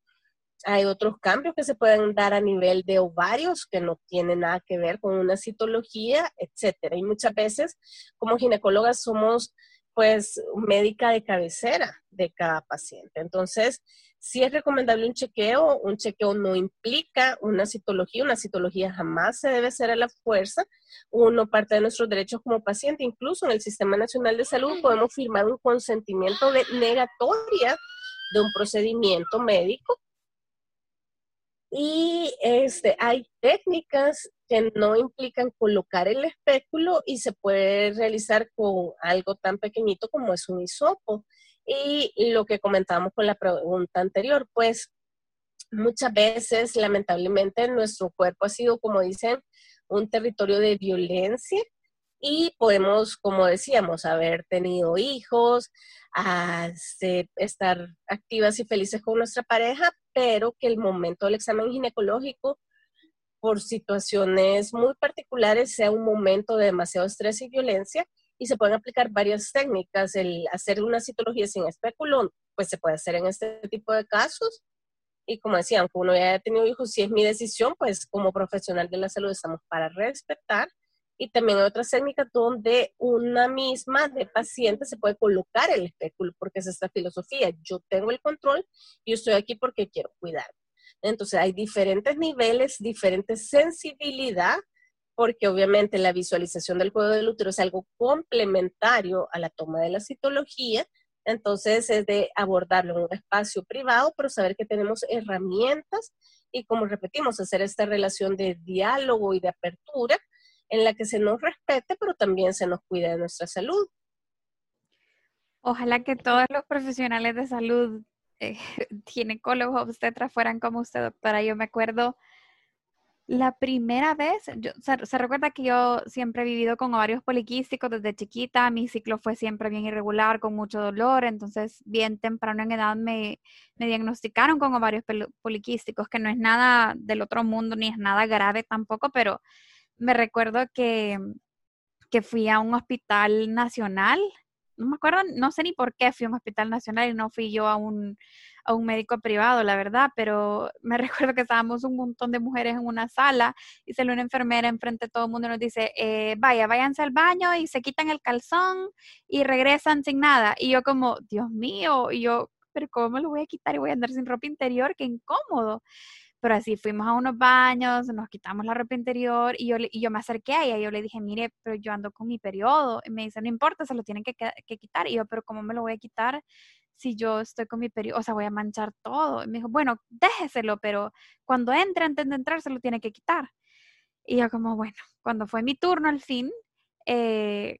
Hay otros cambios que se pueden dar a nivel de ovarios que no tienen nada que ver con una citología, etcétera. Y muchas veces, como ginecólogas, somos pues médica de cabecera de cada paciente. Entonces, si es recomendable un chequeo, un chequeo no implica una citología, una citología jamás se debe hacer a la fuerza, uno parte de nuestros derechos como paciente, incluso en el Sistema Nacional de Salud podemos firmar un consentimiento de negatoria de un procedimiento médico y este, hay técnicas que no implican colocar el espéculo y se puede realizar con algo tan pequeñito como es un hisopo. Y lo que comentábamos con la pregunta anterior, pues muchas veces, lamentablemente, nuestro cuerpo ha sido, como dicen, un territorio de violencia y podemos, como decíamos, haber tenido hijos, estar activas y felices con nuestra pareja, pero que el momento del examen ginecológico, por situaciones muy particulares, sea un momento de demasiado estrés y violencia y se pueden aplicar varias técnicas. El hacer una citología sin espéculo, pues se puede hacer en este tipo de casos. Y como decía, aunque uno ya haya tenido hijos, si es mi decisión, pues como profesional de la salud estamos para respetar. Y también hay otras técnicas donde una misma de paciente se puede colocar el espéculo, porque es esta filosofía. Yo tengo el control y estoy aquí porque quiero cuidar. Entonces hay diferentes niveles, diferentes sensibilidad porque obviamente la visualización del cuello del útero es algo complementario a la toma de la citología, entonces es de abordarlo en un espacio privado, pero saber que tenemos herramientas y como repetimos, hacer esta relación de diálogo y de apertura en la que se nos respete, pero también se nos cuide de nuestra salud. Ojalá que todos los profesionales de salud, eh, ginecólogos, obstetras, fueran como usted, doctora. Yo me acuerdo la primera vez, se, recuerda que yo siempre he vivido con ovarios poliquísticos desde chiquita, mi ciclo fue siempre bien irregular, con mucho dolor, entonces bien temprano en edad me, me diagnosticaron con ovarios poliquísticos, que no es nada del otro mundo ni es nada grave tampoco, pero me recuerdo que, que fui a un hospital nacional, no me acuerdo, no sé ni por qué fui a un hospital nacional y no fui yo a un a un médico privado, la verdad, pero me recuerdo que estábamos un montón de mujeres en una sala y salió una enfermera enfrente de todo el mundo y nos dice, eh, vaya, váyanse al baño y se quitan el calzón y regresan sin nada. Y yo como, Dios mío, y yo, pero ¿cómo lo voy a quitar y voy a andar sin ropa interior? Qué incómodo. Pero así fuimos a unos baños, nos quitamos la ropa interior y yo, y yo me acerqué a ella y yo le dije, mire, pero yo ando con mi periodo. Y me dice, no importa, se lo tienen que, quitar. Y yo, pero ¿cómo me lo voy a quitar si yo estoy con mi periodo, o sea, voy a manchar todo. Y me dijo, bueno, déjeselo, pero cuando entre, antes de entrar, se lo tiene que quitar. Y yo como, bueno, cuando fue mi turno al fin, eh,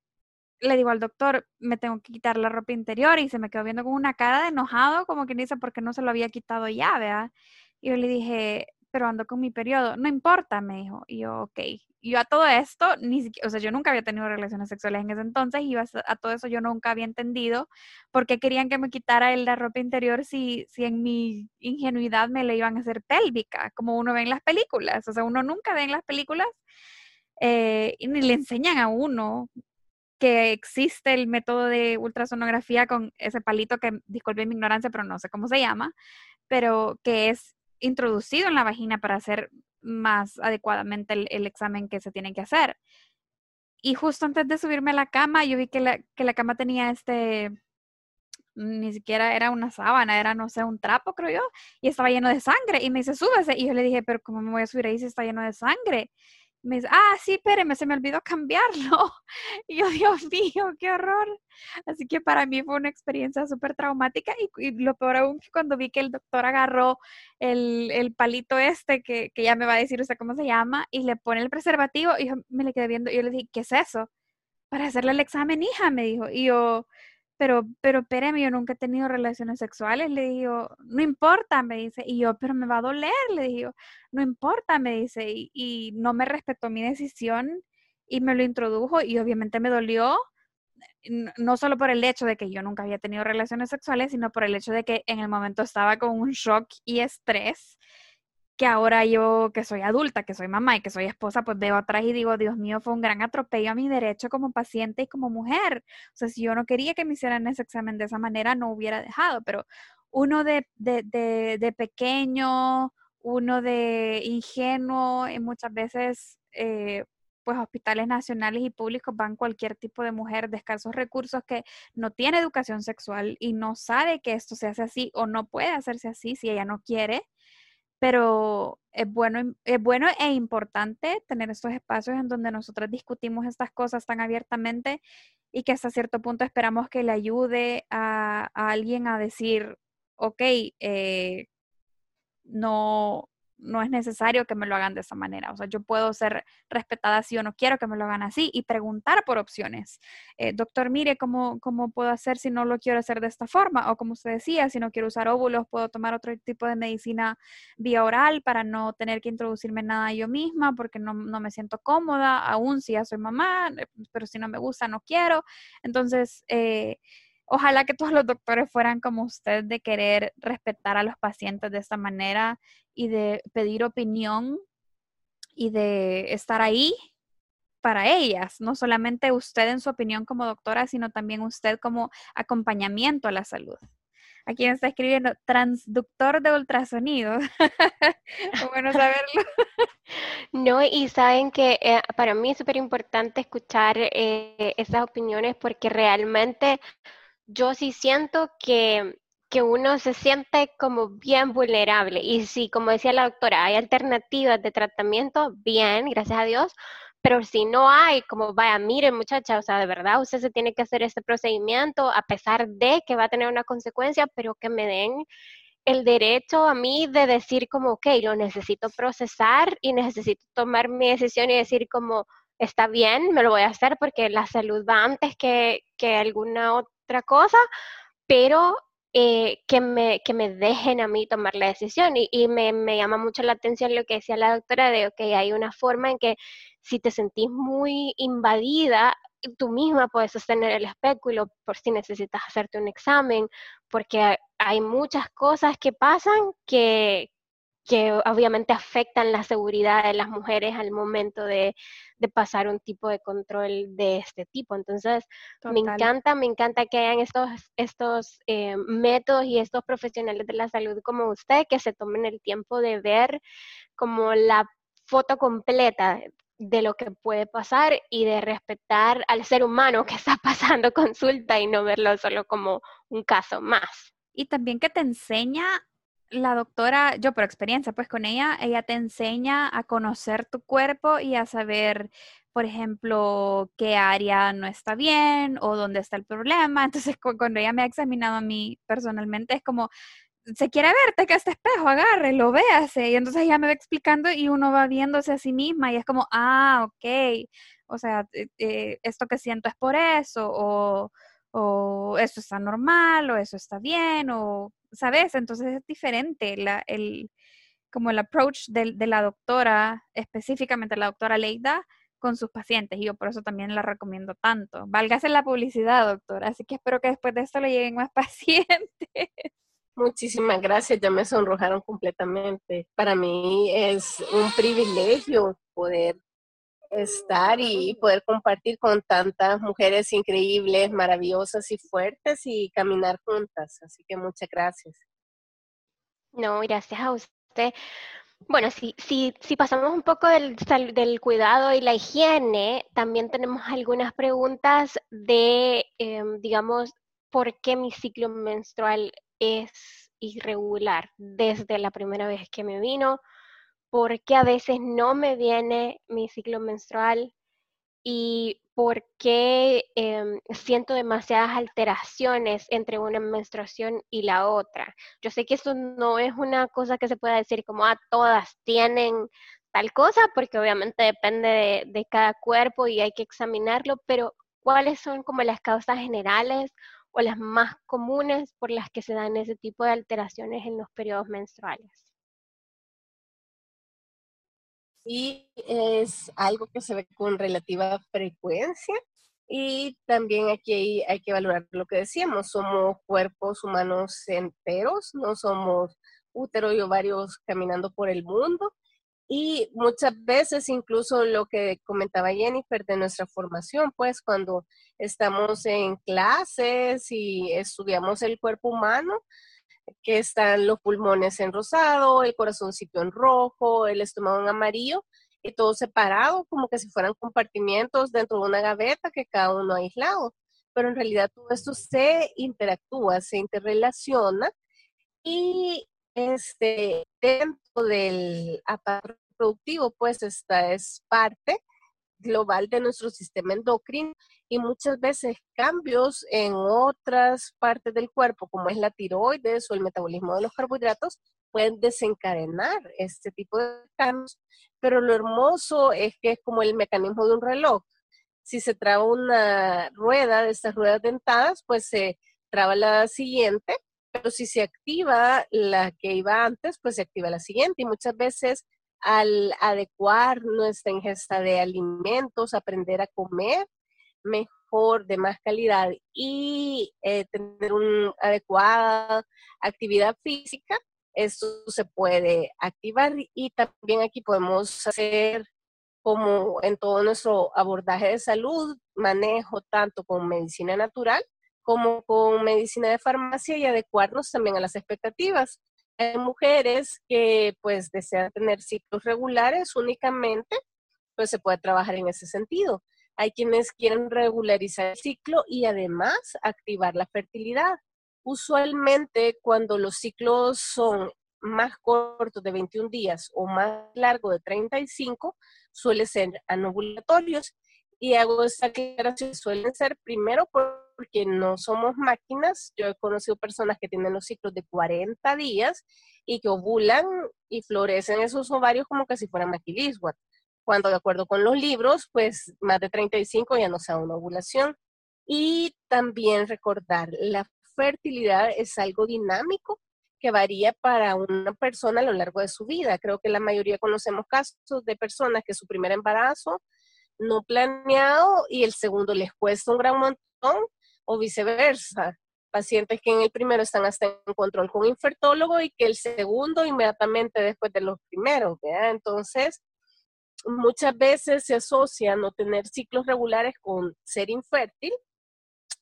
le digo al doctor, me tengo que quitar la ropa interior y se me quedó viendo con una cara de enojado, como que dice, porque no se lo había quitado ya, ¿verdad? Y yo le dije, pero ando con mi periodo, no importa, me dijo. Y yo, ok. yo a todo esto, ni siquiera, o sea, yo nunca había tenido relaciones sexuales en ese entonces y a, todo eso yo nunca había entendido por qué querían que me quitara la ropa interior si, si en mi ingenuidad me la iban a hacer pélvica, como uno ve en las películas. O sea, uno nunca ve en las películas eh, y ni le enseñan a uno que existe el método de ultrasonografía con ese palito que, disculpe mi ignorancia, pero no sé cómo se llama, pero que es introducido en la vagina para hacer más adecuadamente el, examen que se tiene que hacer. Y justo antes de subirme a la cama, yo vi que la, que la cama tenía este, ni siquiera era una sábana, era, no sé, un trapo, creo yo, y estaba lleno de sangre. Y me dice, súbese. Y yo le dije, pero ¿cómo me voy a subir ahí si está lleno de sangre? Me dice, ah, sí, espéreme, se me olvidó cambiarlo. Y yo, Dios mío, qué horror. Así que para mí fue una experiencia súper traumática y, lo peor aún que cuando vi que el doctor agarró el, el palito este, que, que, ya me va a decir usted cómo se llama, y le pone el preservativo, y yo me le quedé viendo y yo le dije, ¿qué es eso? Para hacerle el examen, hija, me dijo. Y yo, pero, pero espérame, yo nunca he tenido relaciones sexuales, le digo, no importa, me dice, y yo, pero me va a doler, le digo, no importa, me dice, y, y no me respetó mi decisión y me lo introdujo y obviamente me dolió, no solo por el hecho de que yo nunca había tenido relaciones sexuales, sino por el hecho de que en el momento estaba con un shock y estrés que ahora yo, que soy adulta, que soy mamá y que soy esposa, pues veo atrás y digo, Dios mío, fue un gran atropello a mi derecho como paciente y como mujer. O sea, si yo no quería que me hicieran ese examen de esa manera, no hubiera dejado, pero uno de, de, de, de pequeño, uno de ingenuo y muchas veces... Eh, pues hospitales nacionales y públicos van cualquier tipo de mujer de escasos recursos que no tiene educación sexual y no sabe que esto se hace así o no puede hacerse así si ella no quiere pero es bueno, es bueno e importante tener estos espacios en donde nosotros discutimos estas cosas tan abiertamente y que hasta cierto punto esperamos que le ayude a, alguien a decir, ok, eh, no, no es necesario que me lo hagan de esa manera. O sea, yo puedo ser respetada si yo no quiero que me lo hagan así y preguntar por opciones. Eh, doctor, mire, ¿cómo, ¿cómo puedo hacer si no lo quiero hacer de esta forma? O como usted decía, si no quiero usar óvulos, puedo tomar otro tipo de medicina vía oral para no tener que introducirme nada yo misma porque no, no me siento cómoda, aún si ya soy mamá, eh, pero si no me gusta, no quiero. Entonces, eh, Ojalá que todos los doctores fueran como usted de querer respetar a los pacientes de esta manera y de pedir opinión y de estar ahí para ellas, no solamente usted en su opinión como doctora, sino también usted como acompañamiento a la salud. Aquí me está escribiendo transductor de ultrasonido. bueno saberlo. No, y saben que eh, para mí es súper importante escuchar eh, esas opiniones porque realmente yo sí siento que, que uno se siente como bien vulnerable. Y si, como decía la doctora, hay alternativas de tratamiento, bien, gracias a Dios. Pero si no hay, como vaya, mire muchacha, o sea, de verdad usted se tiene que hacer este procedimiento a pesar de que va a tener una consecuencia, pero que me den el derecho a mí de decir como, ok, lo necesito procesar y necesito tomar mi decisión y decir como, está bien, me lo voy a hacer porque la salud va antes que, que alguna otra cosa, pero eh, que, me, que me dejen a mí tomar la decisión. Y, me, me, llama mucho la atención lo que decía la doctora de, que hay una forma en que si te sentís muy invadida, tú misma puedes sostener el espéculo por si necesitas hacerte un examen, porque hay muchas cosas que pasan que, que obviamente afectan la seguridad de las mujeres al momento de, pasar un tipo de control de este tipo. Entonces, me encanta, me encanta que hayan estos, estos eh, métodos y estos profesionales de la salud como usted, que se tomen el tiempo de ver como la foto completa de lo que puede pasar y de respetar al ser humano que está pasando consulta y no verlo solo como un caso más. Y también que te enseña la doctora, yo por experiencia, pues con ella, ella te enseña a conocer tu cuerpo y a saber, por ejemplo, qué área no está bien o dónde está el problema. Entonces, cuando ella me ha examinado a mí personalmente, es como, se quiere verte que este espejo, agarre, lo véase. Y entonces ella me va explicando y uno va viéndose a sí misma y es como, ah, ok, o sea, eh, eh, esto que siento es por eso, o, o eso está normal, o eso está bien, o ¿sabes? Entonces es diferente la, el, como el approach de, de, la doctora, específicamente la doctora Leida, con sus pacientes. Y yo por eso también la recomiendo tanto. Válgase la publicidad, doctora. Así que espero que después de esto le lleguen más pacientes. Muchísimas gracias, ya me sonrojaron completamente. Para mí es un privilegio poder estar y poder compartir con tantas mujeres increíbles, maravillosas y fuertes y caminar juntas. Así que muchas gracias. No, gracias a usted. Bueno, si, si, si pasamos un poco del, del, cuidado y la higiene, también tenemos algunas preguntas de, em, digamos, por qué mi ciclo menstrual es irregular desde la primera vez que me vino, por qué a veces no me viene mi ciclo menstrual y por qué em, siento demasiadas alteraciones entre una menstruación y la otra. Yo sé que eso no es una cosa que se pueda decir como, ah, todas tienen tal cosa, porque obviamente depende de, de cada cuerpo y hay que examinarlo, pero ¿cuáles son como las causas generales o las más comunes por las que se dan ese tipo de alteraciones en los periodos menstruales? Sí, es algo que se ve con relativa frecuencia y también aquí hay, que valorar lo que decíamos, somos cuerpos humanos enteros, no somos útero y ovarios caminando por el mundo y muchas veces incluso lo que comentaba Jennifer de nuestra formación, pues cuando estamos en clases y estudiamos el cuerpo humano, que están los pulmones en rosado, el corazoncito en rojo, el estómago en amarillo, y todo separado, como que si fueran compartimientos dentro de una gaveta que cada uno aislado. Pero en realidad todo esto se interactúa, se interrelaciona y este, dentro del aparato productivo, pues esta es parte global de nuestro sistema endocrino y muchas veces cambios en otras partes del cuerpo, como es la tiroides o el metabolismo de los carbohidratos, pueden desencadenar este tipo de cambios. Pero lo hermoso es que es como el mecanismo de un reloj. Si se traba una rueda de estas ruedas dentadas, pues se traba la siguiente, pero si se activa la que iba antes, pues se activa la siguiente. Y muchas veces al adecuar nuestra ingesta de alimentos, aprender a comer mejor, de más calidad y eh, tener una adecuada actividad física, eso se puede activar y también aquí podemos hacer como en todo nuestro abordaje de salud, manejo tanto con medicina natural como con medicina de farmacia y adecuarnos también a las expectativas. Hay mujeres que pues desean tener ciclos regulares únicamente, pues se puede trabajar en ese sentido. Hay quienes quieren regularizar el ciclo y además activar la fertilidad. Usualmente cuando los ciclos son más cortos de 21 días o más largos de 35, suelen ser anovulatorios. Y hago esta aclaración, suelen ser primero porque no somos máquinas. Yo he conocido personas que tienen los ciclos de 40 días y que ovulan y florecen esos ovarios como que si fueran maquilisguat. Cuando de acuerdo con los libros, pues más de 35 ya no sea una ovulación. Y también recordar, la fertilidad es algo dinámico que varía para una persona a lo largo de su vida. Creo que la mayoría conocemos casos de personas que su primer embarazo no planeado y el segundo les cuesta un gran montón o viceversa. Pacientes que en el primero están hasta en control con infertólogo y que el segundo inmediatamente después de los primeros. Entonces, muchas veces se asocia no tener ciclos regulares con ser infértil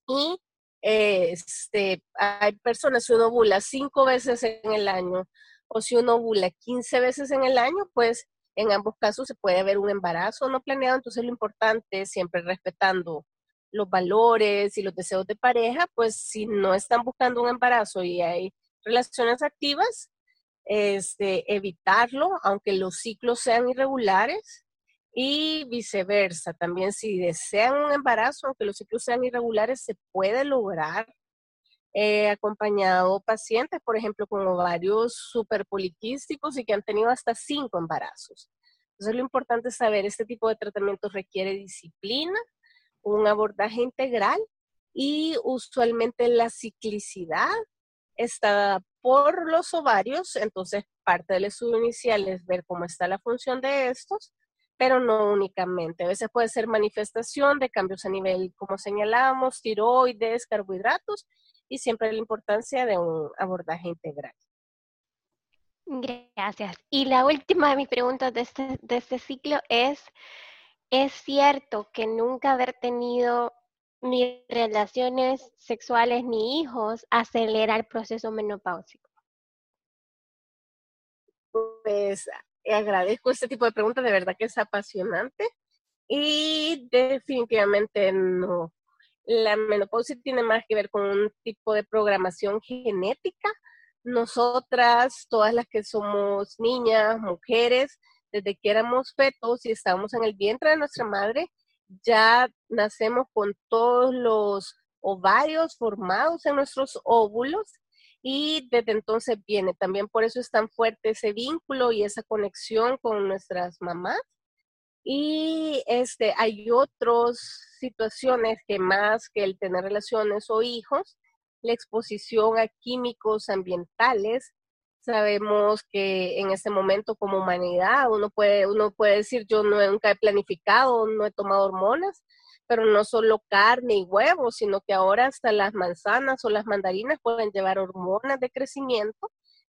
y este, hay personas, si uno ovula cinco veces en el año o si uno ovula 15 veces en el año, pues en ambos casos se puede haber un embarazo no planeado. Entonces lo importante, siempre respetando los valores y los deseos de pareja, pues si no están buscando un embarazo y hay relaciones activas, este, evitarlo, aunque los ciclos sean irregulares, y viceversa. También si desean un embarazo, aunque los ciclos sean irregulares, se puede lograr eh, acompañado pacientes, por ejemplo, con ovarios superpoliquísticos y que han tenido hasta cinco embarazos. Entonces, lo importante es saber, este tipo de tratamiento requiere disciplina, un abordaje integral y usualmente la ciclicidad está por los ovarios, entonces parte del estudio inicial es ver cómo está la función de estos, pero no únicamente. A veces puede ser manifestación de cambios a nivel, como señalábamos, tiroides, carbohidratos y siempre la importancia de un abordaje integral. Gracias. Y la última de mis preguntas de este, de este ciclo es, es cierto que nunca haber tenido ni relaciones sexuales ni hijos acelera el proceso menopáusico? Pues agradezco este tipo de preguntas, de verdad que es apasionante y definitivamente no. La menopausia tiene más que ver con un tipo de programación genética. Nosotras, todas las que somos niñas, mujeres, desde que éramos fetos y estábamos en el vientre de nuestra madre, ya nacemos con todos los ovarios formados en nuestros óvulos y desde entonces viene. También por eso es tan fuerte ese vínculo y esa conexión con nuestras mamás. Y este, hay otras situaciones que más que el tener relaciones o hijos, la exposición a químicos ambientales. Sabemos que en este momento como humanidad uno puede, uno puede decir yo nunca he planificado, no he tomado hormonas, pero no solo carne y huevos, sino que ahora hasta las manzanas o las mandarinas pueden llevar hormonas de crecimiento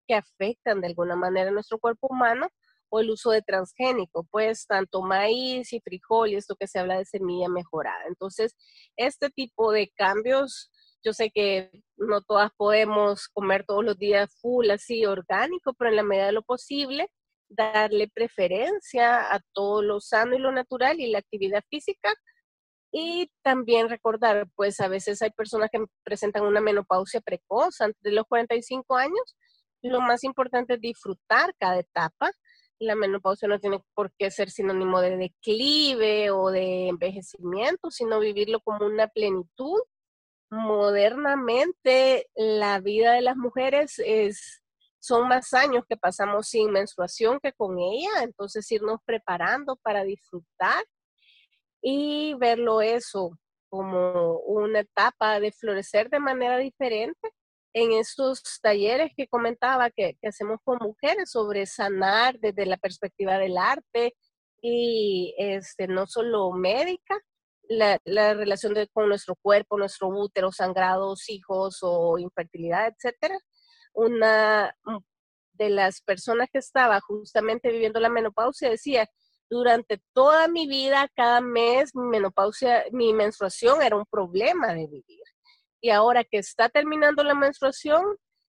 que afectan de alguna manera nuestro cuerpo humano o el uso de transgénico, pues tanto maíz y frijol y esto que se habla de semilla mejorada. Entonces, este tipo de cambios, yo sé que no todas podemos comer todos los días full así orgánico, pero en la medida de lo posible, darle preferencia a todo lo sano y lo natural y la actividad física y también recordar, pues a veces hay personas que presentan una menopausia precoz antes de los 45 años. Lo más importante es disfrutar cada etapa. La menopausia no tiene por qué ser sinónimo de declive o de envejecimiento, sino vivirlo como una plenitud. Modernamente, la vida de las mujeres es, son más años que pasamos sin menstruación que con ella, entonces irnos preparando para disfrutar y verlo eso como una etapa de florecer de manera diferente en estos talleres que comentaba que, hacemos con mujeres sobre sanar desde la perspectiva del arte y este, no solo médica, la, relación con nuestro cuerpo, nuestro útero, sangrados, hijos o infertilidad, etcétera. Una mm, de las personas que estaba justamente viviendo la menopausia decía, durante toda mi vida, cada mes, mi menopausia, mi menstruación era un problema de vivir. Y ahora que está terminando la menstruación,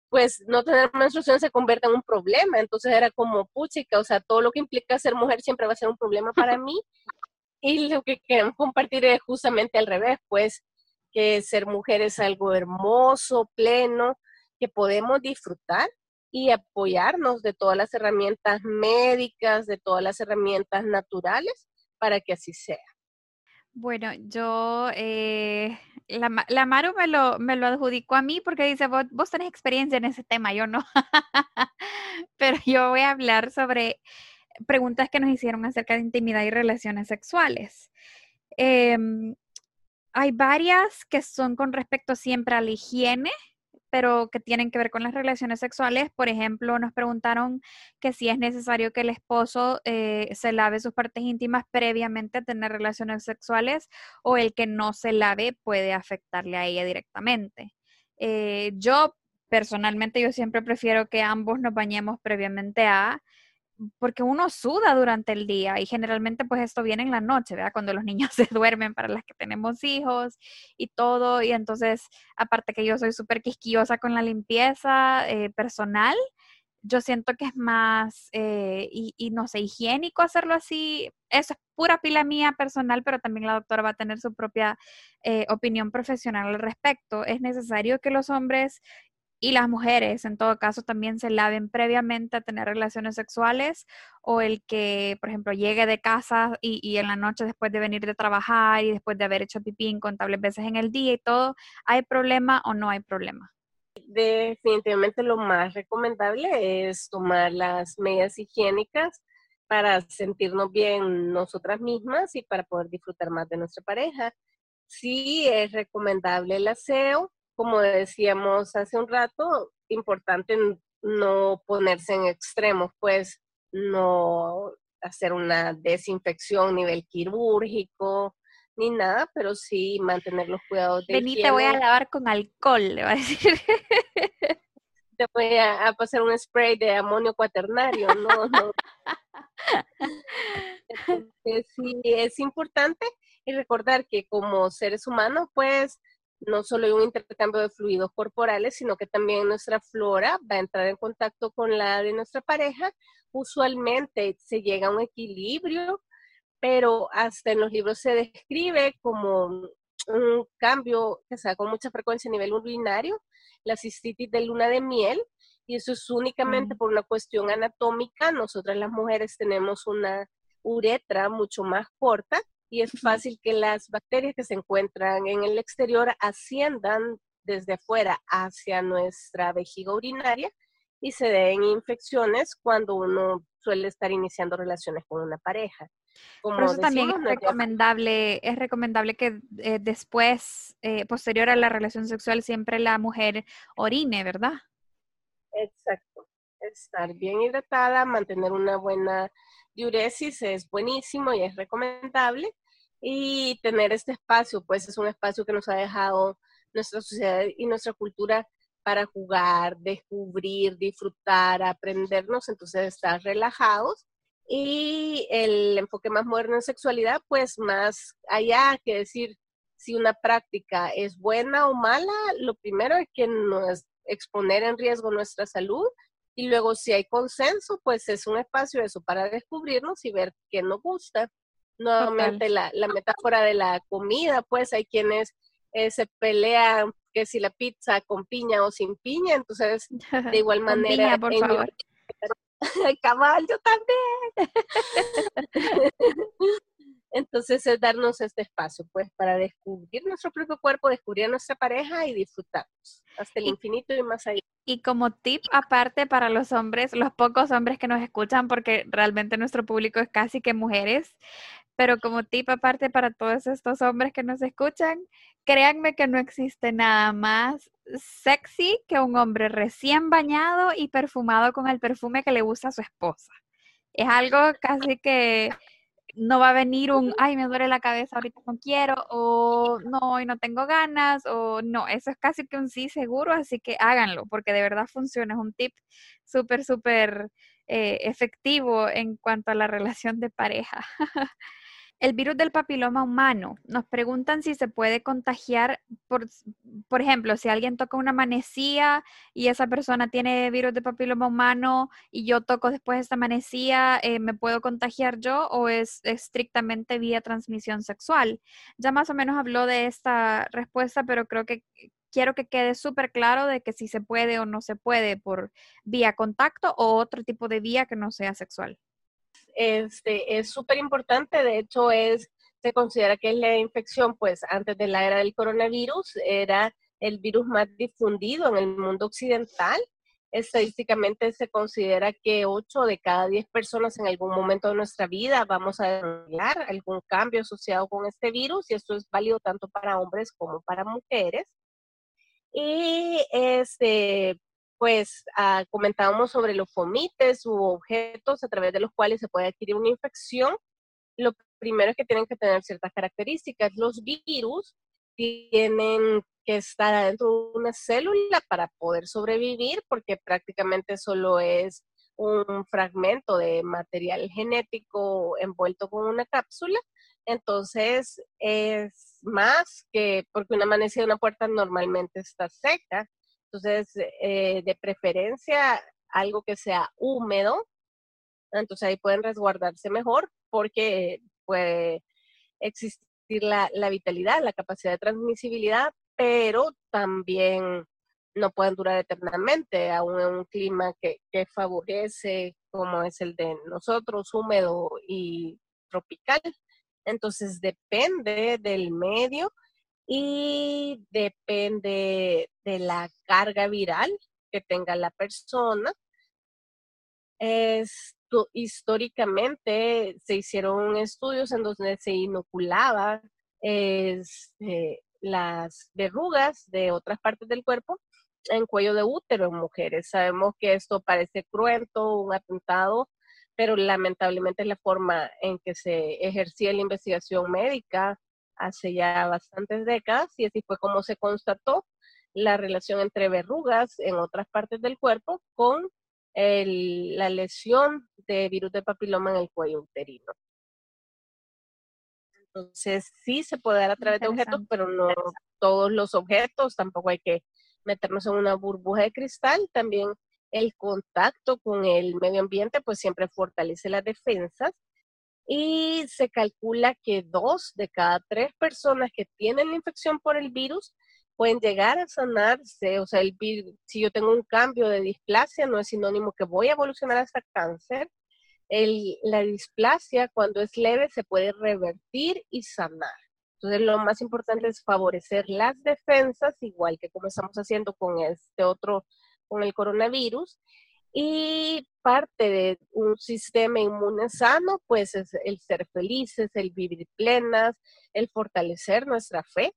pues no tener menstruación se convierte en un problema. Entonces era como, puchica, o sea, todo lo que implica ser mujer siempre va a ser un problema para mí. Y lo que queremos compartir es justamente al revés, pues que ser mujer es algo hermoso, pleno, que podemos disfrutar y apoyarnos de todas las herramientas médicas, de todas las herramientas naturales para que así sea. Bueno, yo, eh, la, la, Maru me lo, me lo adjudicó a mí porque dice, vos, vos tenés experiencia en ese tema, yo no. Pero yo voy a hablar sobre preguntas que nos hicieron acerca de intimidad y relaciones sexuales. Em, hay varias que son con respecto siempre a la higiene pero que tienen que ver con las relaciones sexuales. Por ejemplo, nos preguntaron que si es necesario que el esposo eh, se lave sus partes íntimas previamente a tener relaciones sexuales o el que no se lave puede afectarle a ella directamente. Eh, yo personalmente, yo siempre prefiero que ambos nos bañemos previamente a porque uno suda durante el día y generalmente pues esto viene en la noche, ¿verdad? Cuando los niños se duermen para las que tenemos hijos y todo. Y entonces, aparte que yo soy súper quisquillosa con la limpieza eh, personal, yo siento que es más, eh, y, no sé, higiénico hacerlo así. Eso es pura pila mía personal, pero también la doctora va a tener su propia eh, opinión profesional al respecto. Es necesario que los hombres y las mujeres, en todo caso, también se laven previamente a tener relaciones sexuales o el que, por ejemplo, llegue de casa y, en la noche después de venir de trabajar y después de haber hecho pipí incontables veces en el día y todo, ¿hay problema o no hay problema? Definitivamente lo más recomendable es tomar las medidas higiénicas para sentirnos bien nosotras mismas y para poder disfrutar más de nuestra pareja. Sí es recomendable el aseo, como decíamos hace un rato, importante no ponerse en extremos, pues no hacer una desinfección a nivel quirúrgico ni nada, pero sí mantener los cuidados de Vení, te voy a lavar con alcohol, le va a decir. Te voy a, pasar un spray de amonio cuaternario, no, no. sí, es importante y recordar que como seres humanos, pues no solo hay un intercambio de fluidos corporales, sino que también nuestra flora va a entrar en contacto con la de nuestra pareja. Usualmente se llega a un equilibrio, pero hasta en los libros se describe como un cambio que se da con mucha frecuencia a nivel urinario, la cistitis de luna de miel, y eso es únicamente por una cuestión anatómica. Nosotras las mujeres tenemos una uretra mucho más corta y es fácil que las bacterias que se encuentran en el exterior asciendan desde afuera hacia nuestra vejiga urinaria y se den infecciones cuando uno suele estar iniciando relaciones con una pareja. Por eso también es recomendable, es recomendable que eh, después, eh, posterior a la relación sexual, siempre la mujer orine, ¿verdad? Exacto. Estar bien hidratada, mantener una buena diuresis es buenísimo y es recomendable. Y tener este espacio, pues es un espacio que nos ha dejado nuestra sociedad y nuestra cultura para jugar, descubrir, disfrutar, aprendernos, entonces estar relajados y el enfoque más moderno en sexualidad, pues más allá que decir si una práctica es buena o mala, lo primero es que no es exponer en riesgo nuestra salud y luego si hay consenso, pues es un espacio eso para descubrirnos y ver qué nos gusta. Nuevamente la, la, metáfora de la comida, pues hay quienes eh, se pelean que si la pizza con piña o sin piña, entonces de igual manera... por favor. Cabal, yo también. Entonces es darnos este espacio, pues, para descubrir nuestro propio cuerpo, descubrir a nuestra pareja y disfrutarnos hasta el infinito y más allá. Y como tip aparte para los hombres, los pocos hombres que nos escuchan, porque realmente nuestro público es casi que mujeres, pero como tip aparte para todos estos hombres que nos escuchan, créanme que no existe nada más sexy que un hombre recién bañado y perfumado con el perfume que le gusta a su esposa. Es algo casi que no va a venir un, ay, me duele la cabeza, ahorita no quiero, o no, hoy no tengo ganas, o no, eso es casi que un sí seguro, así que háganlo, porque de verdad funciona, es un tip súper, súper eh, efectivo en cuanto a la relación de pareja. El virus del papiloma humano. Nos preguntan si se puede contagiar, por, por ejemplo, si alguien toca una manecilla y esa persona tiene virus de papiloma humano y yo toco después esta manecilla, eh, ¿me puedo contagiar yo o es estrictamente vía transmisión sexual? Ya más o menos habló de esta respuesta, pero creo que quiero que quede súper claro de que si se puede o no se puede por vía contacto o otro tipo de vía que no sea sexual este, es súper importante, de hecho es, se considera que es la infección, pues antes de la era del coronavirus, era el virus más difundido en el mundo occidental. Estadísticamente se considera que 8 de cada 10 personas en algún momento de nuestra vida vamos a desarrollar algún cambio asociado con este virus y esto es válido tanto para hombres como para mujeres. Y este, pues ah, comentábamos sobre los fomites u objetos a través de los cuales se puede adquirir una infección. Lo primero es que tienen que tener ciertas características. Los virus tienen que estar adentro de una célula para poder sobrevivir porque prácticamente solo es un fragmento de material genético envuelto con una cápsula. Entonces es más que porque una manecilla de una puerta normalmente está seca entonces, eh, de preferencia, algo que sea húmedo. Entonces ahí pueden resguardarse mejor porque puede existir la, vitalidad, la capacidad de transmisibilidad, pero también no pueden durar eternamente, aún en un clima que, que, favorece, como es el de nosotros, húmedo y tropical. Entonces depende del medio y depende de la carga viral que tenga la persona. Esto, históricamente se hicieron estudios en donde se inoculaba este, las verrugas de otras partes del cuerpo en cuello de útero en mujeres. Sabemos que esto parece cruento, un atentado, pero lamentablemente es la forma en que se ejercía la investigación médica hace ya bastantes décadas y así fue como se constató la relación entre verrugas en otras partes del cuerpo con la lesión de virus de papiloma en el cuello uterino. Entonces, sí se puede dar a través de objetos, pero no todos los objetos, tampoco hay que meternos en una burbuja de cristal. También el contacto con el medio ambiente, pues siempre fortalece las defensas. Y se calcula que dos de cada tres personas que tienen la infección por el virus pueden llegar a sanarse. O sea, el virus, si yo tengo un cambio de displasia, no es sinónimo que voy a evolucionar hasta cáncer la displasia cuando es leve se puede revertir y sanar. Entonces lo más importante es favorecer las defensas, igual que como estamos haciendo con este otro, con el coronavirus. Y parte de un sistema inmune sano, pues es el ser felices, el vivir plenas, el fortalecer nuestra fe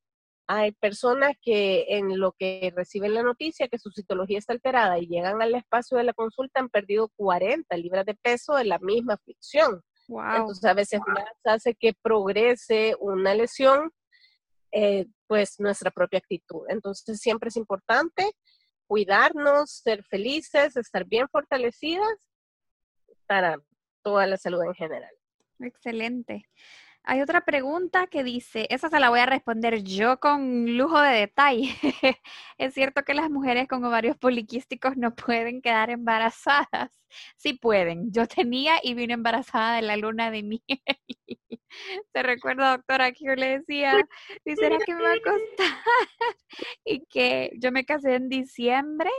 hay personas que en lo que reciben la noticia que su citología está alterada y llegan al espacio de la consulta han perdido 40 libras de peso de la misma aflicción. Entonces a veces más hace que progrese una lesión, eh, pues nuestra propia actitud. Entonces siempre es importante cuidarnos, ser felices, estar bien fortalecidas para toda la salud en general. Excelente. Hay otra pregunta que dice, esa se la voy a responder yo con lujo de detalle. ¿Es cierto que las mujeres con ovarios poliquísticos no pueden quedar embarazadas? Sí pueden. Yo tenía y vine embarazada de la luna de miel. ¿Se recuerda, doctora, que yo le decía, ¿será que me va a costar? y que yo me casé en diciembre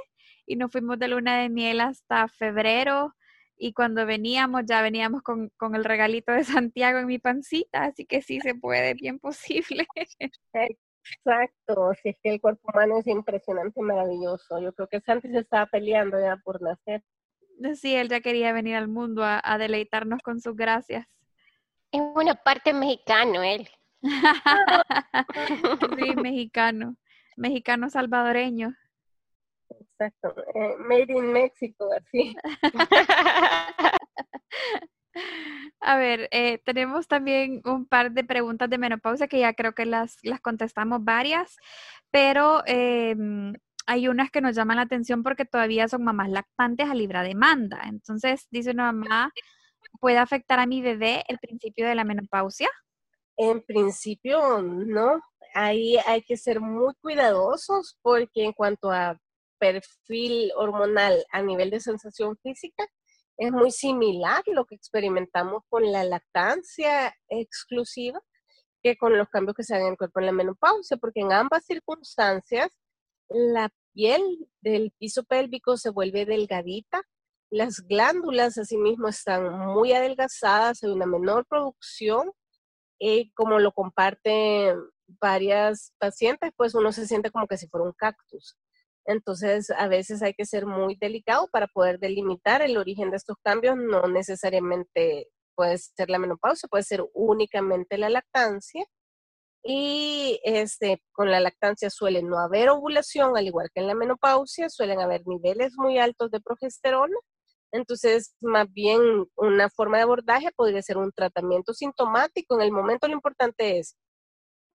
y nos fuimos de luna de miel hasta febrero y cuando veníamos ya veníamos con, el regalito de Santiago en mi pancita, así que sí se puede, bien posible. Exacto, si es que el cuerpo humano es impresionante, maravilloso. Yo creo que Santi se estaba peleando ya por nacer. Sí, él ya quería venir al mundo a, a deleitarnos con sus gracias. Es una parte mexicano él. sí, mexicano, mexicano salvadoreño. Exacto, eh, made in Mexico, así. A ver, eh, tenemos también un par de preguntas de menopausia que ya creo que las, las contestamos varias, pero em, hay unas que nos llaman la atención porque todavía son mamás lactantes a libre demanda. Entonces, dice una mamá, ¿puede afectar a mi bebé el principio de la menopausia? En principio, no. Ahí hay que ser muy cuidadosos porque en cuanto a perfil hormonal a nivel de sensación física es muy similar lo que experimentamos con la lactancia exclusiva que con los cambios que se dan en el cuerpo en la menopausia, porque en ambas circunstancias la piel del piso pélvico se vuelve delgadita, las glándulas asimismo están muy adelgazadas, hay una menor producción, y como lo comparten varias pacientes, pues uno se siente como que si fuera un cactus. Entonces, a veces hay que ser muy delicado para poder delimitar el origen de estos cambios. No necesariamente puede ser la menopausia, puede ser únicamente la lactancia. Y este, con la lactancia suele no haber ovulación, al igual que en la menopausia, suelen haber niveles muy altos de progesterona. Entonces, más bien una forma de abordaje podría ser un tratamiento sintomático. En el momento lo importante es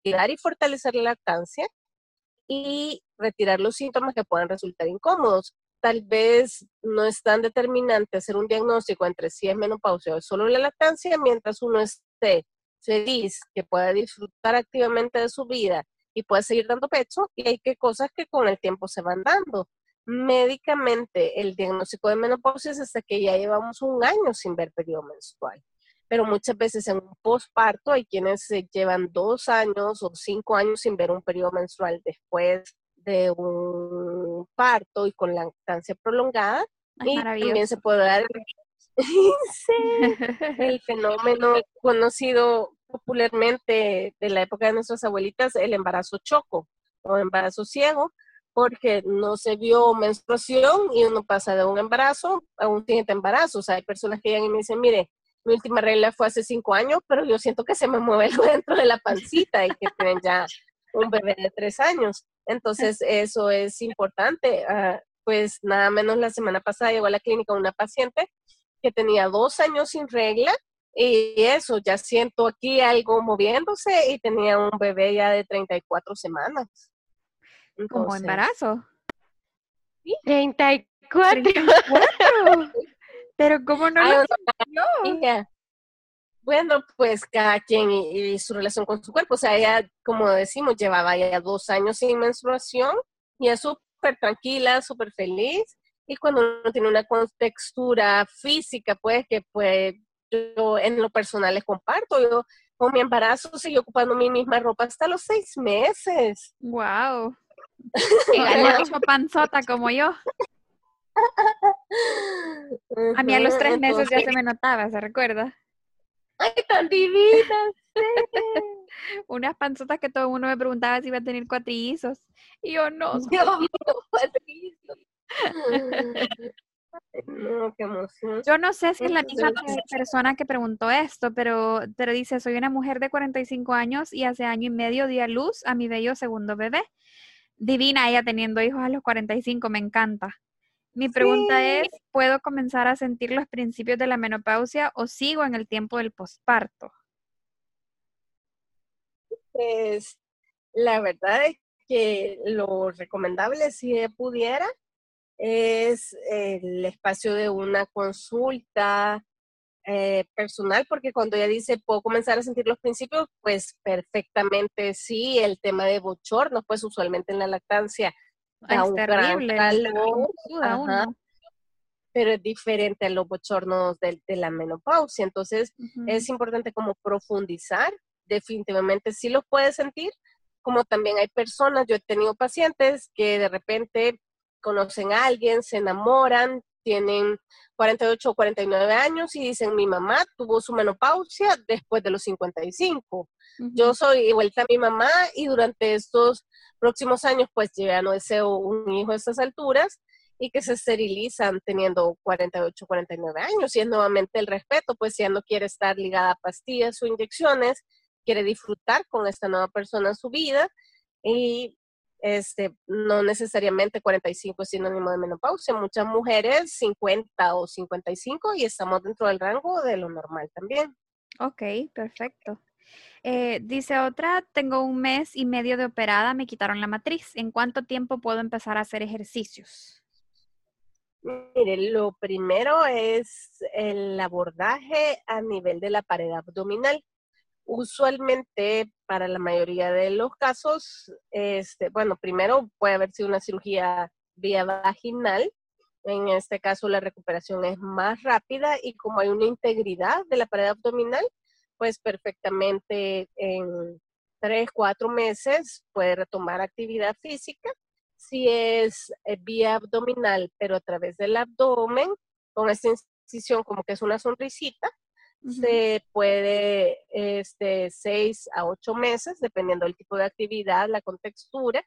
cuidar y fortalecer la lactancia y retirar los síntomas que puedan resultar incómodos. Tal vez no es tan determinante hacer un diagnóstico entre si es menopausia o solo la lactancia, mientras uno esté feliz, que pueda disfrutar activamente de su vida y pueda seguir dando pecho, y hay que cosas que con el tiempo se van dando. Médicamente, el diagnóstico de menopausia es hasta que ya llevamos un año sin ver periodo menstrual pero muchas veces en un posparto hay quienes se llevan dos años o cinco años sin ver un periodo menstrual después de un parto y con lactancia prolongada. y también se puede dar el fenómeno conocido popularmente de la época de nuestras abuelitas, el embarazo choco o embarazo ciego, porque no se vio menstruación y uno pasa de un embarazo a un siguiente embarazo. O sea, hay personas que llegan y me dicen, mire, mi última regla fue hace cinco años, pero yo siento que se me mueve algo dentro de la pancita y que tienen ya un bebé de tres años. Entonces, eso es importante. Ah, pues nada menos la semana pasada llegó a la clínica una paciente que tenía dos años sin regla y eso, ya siento aquí algo moviéndose y tenía un bebé ya de 34 semanas. ¿Como embarazo? ¿34 34. Pero ¿cómo no lo Bueno, pues cada quien y, su relación con su cuerpo. O sea, ella, como decimos, llevaba ya dos años sin menstruación y es súper tranquila, súper feliz. Y cuando uno tiene una contextura física, pues que pues yo en lo personal les comparto, yo con mi embarazo seguí ocupando mi misma ropa hasta los seis meses. ¡Wow! hecho panzota como yo. A mí a los tres meses ya se me notaba, ¿se recuerda? ¡Ay, tan divina! Unas panzotas que todo el mundo me preguntaba si iba a tener cuatrillizos. Y yo no. No, qué emoción. Yo no sé si es la misma persona que preguntó esto, pero, pero dice, soy una mujer de 45 años y hace año y medio di a luz a mi bello segundo bebé. Divina ella teniendo hijos a los 45, me encanta. Mi pregunta es, ¿puedo comenzar a sentir los principios de la menopausia o sigo en el tiempo del posparto? Pues la verdad es que lo recomendable si pudiera es el espacio de una consulta eh, personal, porque cuando ella dice, puedo comenzar a sentir los principios, pues perfectamente sí, el tema de bochornos, pues usualmente en la lactancia da un terrible, calor, pero es diferente a los bochornos de, de la menopausia, entonces es importante como profundizar, definitivamente sí los puedes sentir, como también hay personas, yo he tenido pacientes que de repente conocen a alguien, se enamoran, tienen 48 o 49 años y dicen, mi mamá tuvo su menopausia después de los 55. Yo soy igualita a mi mamá y durante estos próximos años, pues ya no deseo un hijo a estas alturas y que se esterilizan teniendo 48, 49 años. Y es nuevamente el respeto, pues ya no quiere estar ligada a pastillas o inyecciones, quiere disfrutar con esta nueva persona su vida y este, no necesariamente 45 es sinónimo de menopausia, muchas mujeres 50 o 55 y estamos dentro del rango de lo normal también. Ok, perfecto. Eh, dice otra, tengo un mes y medio de operada, me quitaron la matriz. ¿En cuánto tiempo puedo empezar a hacer ejercicios? Mire, lo primero es el abordaje a nivel de la pared abdominal. Usualmente, para la mayoría de los casos, este, bueno, primero puede haber sido una cirugía vía vaginal. En este caso, la recuperación es más rápida y como hay una integridad de la pared abdominal, pues perfectamente en tres, cuatro meses puede retomar actividad física. Si es eh, vía abdominal, pero a través del abdomen, con esta incisión como que es una sonrisita, se puede este, seis a ocho meses, dependiendo del tipo de actividad, la contextura.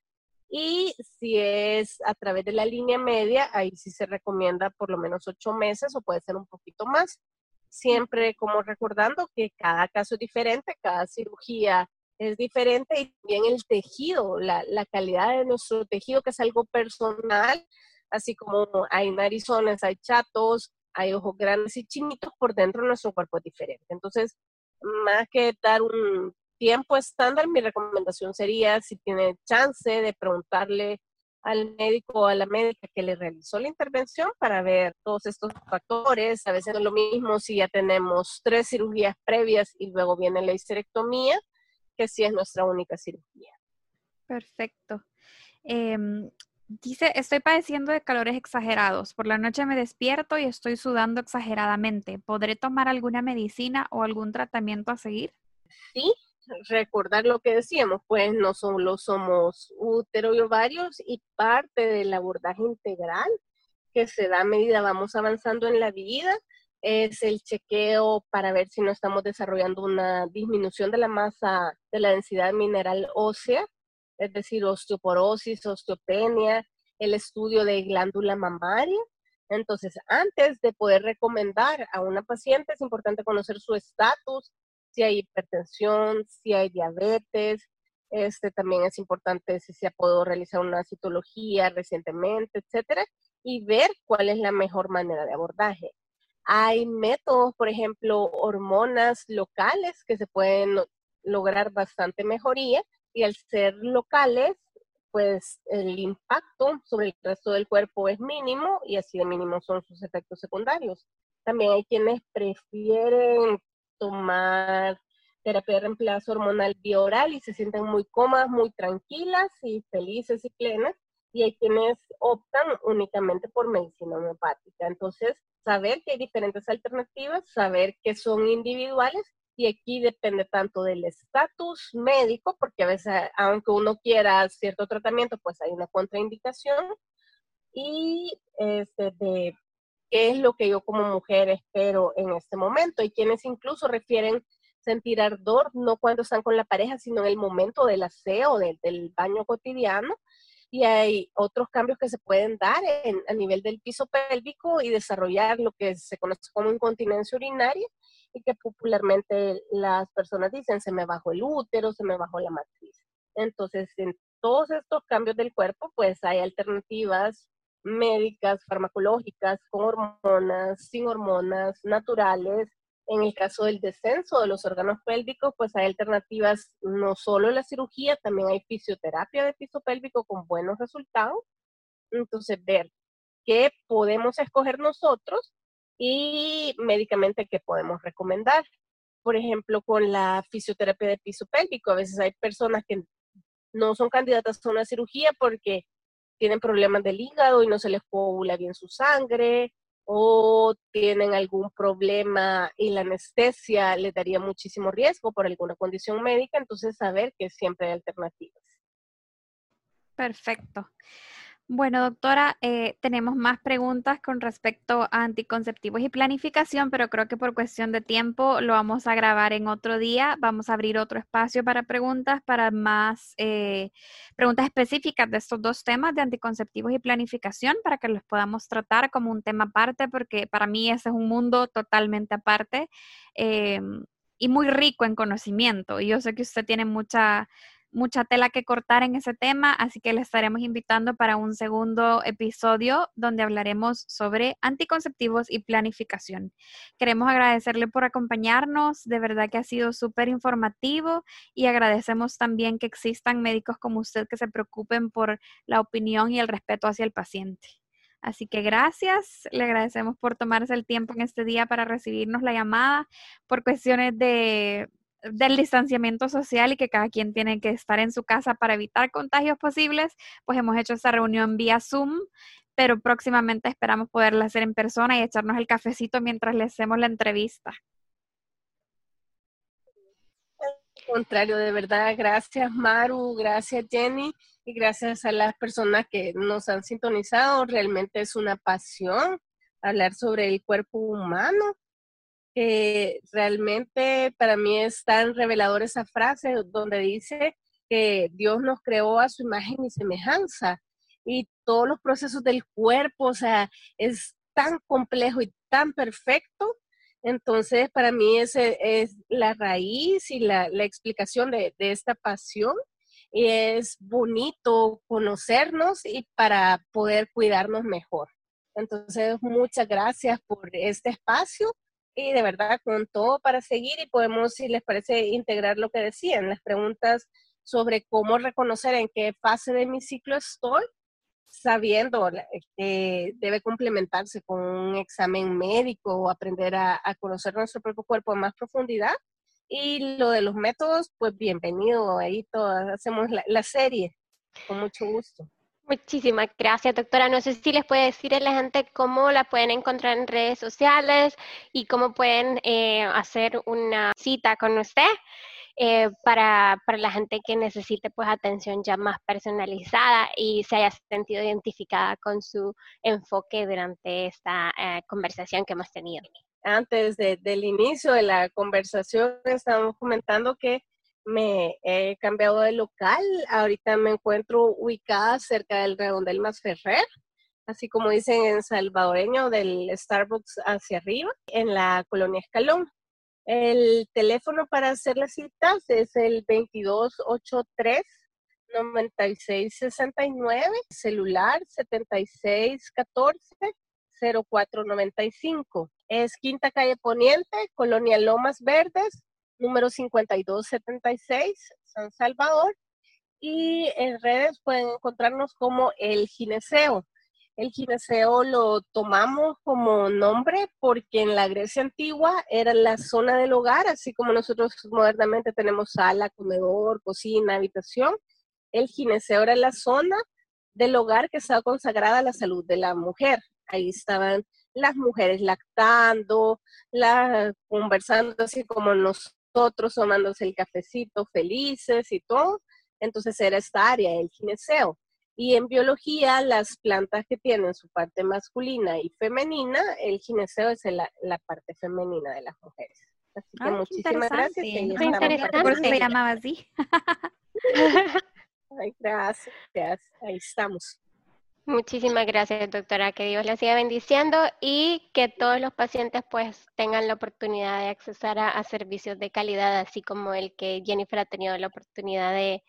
Y si es a través de la línea media, ahí sí se recomienda por lo menos ocho meses o puede ser un poquito más. Siempre como recordando que cada caso es diferente, cada cirugía es diferente y también el tejido, la, la calidad de nuestro tejido, que es algo personal, así como hay narizones, hay chatos, hay ojos grandes y chinitos, por dentro nuestro cuerpo es diferente. Entonces, más que dar un tiempo estándar, mi recomendación sería, si tiene chance, de preguntarle al médico o a la médica que le realizó la intervención para ver todos estos factores. A veces es lo mismo si ya tenemos tres cirugías previas y luego viene la histerectomía, que si es nuestra única cirugía. Perfecto. Em, Dice, estoy padeciendo de calores exagerados. Por la noche me despierto y estoy sudando exageradamente. ¿Podré tomar alguna medicina o algún tratamiento a seguir? Sí, recordar lo que decíamos, pues no solo somos útero y ovarios y parte del abordaje integral que se da a medida vamos avanzando en la vida es el chequeo para ver si no estamos desarrollando una disminución de la masa de la densidad mineral ósea es decir, osteoporosis, osteopenia, el estudio de glándula mamaria. Entonces, antes de poder recomendar a una paciente, es importante conocer su estatus, si hay hipertensión, si hay diabetes. Este también es importante si se podido realizar una citología recientemente, etcétera, y ver cuál es la mejor manera de abordaje. Hay métodos, por ejemplo, hormonas locales que se pueden lograr bastante mejoría y al ser locales pues el impacto sobre el resto del cuerpo es mínimo y así de mínimo son sus efectos secundarios. También hay quienes prefieren tomar terapia de reemplazo hormonal bioral y se sienten muy cómodas, muy tranquilas y felices y plenas. Y hay quienes optan únicamente por medicina homeopática. Entonces, saber que hay diferentes alternativas, saber que son individuales y aquí depende tanto del estatus médico, porque a veces, aunque uno quiera cierto tratamiento, pues hay una contraindicación, y este, de qué es lo que yo como mujer espero en este momento. Hay quienes incluso refieren sentir ardor no cuando están con la pareja, sino en el momento del aseo, del, del baño cotidiano. Y hay otros cambios que se pueden dar en, a nivel del piso pélvico y desarrollar lo que se conoce como incontinencia urinaria y que popularmente las personas dicen, se me bajó el útero, se me bajó la matriz. Entonces, en todos estos cambios del cuerpo, pues hay alternativas médicas, farmacológicas, con hormonas, sin hormonas, naturales. En el caso del descenso de los órganos pélvicos, pues hay alternativas, no solo la cirugía, también hay fisioterapia de piso pélvico con buenos resultados. Entonces, ver qué podemos escoger nosotros y médicamente que podemos recomendar. Por ejemplo, con la fisioterapia de piso pélvico, a veces hay personas que no son candidatas a una cirugía porque tienen problemas del hígado y no se les coagula bien su sangre o tienen algún problema y la anestesia les daría muchísimo riesgo por alguna condición médica, entonces saber que siempre hay alternativas. Perfecto. Bueno, doctora, eh, tenemos más preguntas con respecto a anticonceptivos y planificación, pero creo que por cuestión de tiempo lo vamos a grabar en otro día. Vamos a abrir otro espacio para preguntas, para más eh, preguntas específicas de estos dos temas de anticonceptivos y planificación, para que los podamos tratar como un tema aparte, porque para mí ese es un mundo totalmente aparte em, y muy rico en conocimiento. Y yo sé que usted tiene mucha mucha tela que cortar en ese tema, así que le estaremos invitando para un segundo episodio donde hablaremos sobre anticonceptivos y planificación. Queremos agradecerle por acompañarnos, de verdad que ha sido súper informativo y agradecemos también que existan médicos como usted que se preocupen por la opinión y el respeto hacia el paciente. Así que gracias, le agradecemos por tomarse el tiempo en este día para recibirnos la llamada por cuestiones de del distanciamiento social y que cada quien tiene que estar en su casa para evitar contagios posibles, pues hemos hecho esa reunión vía Zoom, pero próximamente esperamos poderla hacer en persona y echarnos el cafecito mientras le hacemos la entrevista. Al contrario, de verdad, gracias Maru, gracias Jenny y gracias a las personas que nos han sintonizado. Realmente es una pasión hablar sobre el cuerpo humano que realmente para mí es tan revelador esa frase donde dice que Dios nos creó a su imagen y semejanza y todos los procesos del cuerpo, o sea, es tan complejo y tan perfecto. Entonces, para mí ese es la raíz y la, la explicación de, de esta pasión. Y es bonito conocernos y para poder cuidarnos mejor. Entonces, muchas gracias por este espacio y de verdad con todo para seguir y podemos, si les parece, integrar lo que decían, las preguntas sobre cómo reconocer en qué fase de mi ciclo estoy, sabiendo que debe complementarse con un examen médico o aprender a, conocer nuestro propio cuerpo en más profundidad. Y lo de los métodos, pues bienvenido, ahí todas hacemos la serie, con mucho gusto. Muchísimas gracias, doctora. No sé si les puede decir a la gente cómo la pueden encontrar en redes sociales y cómo pueden eh, hacer una cita con usted eh, para, para, la gente que necesite pues atención ya más personalizada y se haya sentido identificada con su enfoque durante esta eh, conversación que hemos tenido. Antes del inicio de la conversación estábamos comentando que me he cambiado de local. Ahorita me encuentro ubicada cerca del Redondel Más Ferrer, así como dicen en salvadoreño, del Starbucks hacia arriba, en la colonia Escalón. El teléfono para hacer las citas es el 2283 9669, celular 7614 0495. Es Quinta Calle Poniente, Colonia Lomas Verdes, número 5276, San Salvador. y en redes pueden encontrarnos como el gineceo. El gineceo lo tomamos como nombre porque en la Grecia antigua era la zona del hogar, así como nosotros modernamente tenemos sala, comedor, cocina, habitación. El gineceo era la zona del hogar que estaba consagrada a la salud de la mujer. Ahí estaban las mujeres lactando, la, conversando así como nosotros, tomándose el cafecito, felices y todo. Entonces era esta área, el gineceo. Y en biología, las plantas que tienen su parte masculina y femenina, el gineceo es la, parte femenina de las mujeres. Así que muchísimas gracias. Por eso se llamaba así. Ay, gracias. Ahí estamos. Muchísimas gracias, doctora. Que Dios la siga bendiciendo y que todos los pacientes pues tengan la oportunidad de acceder a servicios de calidad, así como el que Jennifer ha tenido la oportunidad de,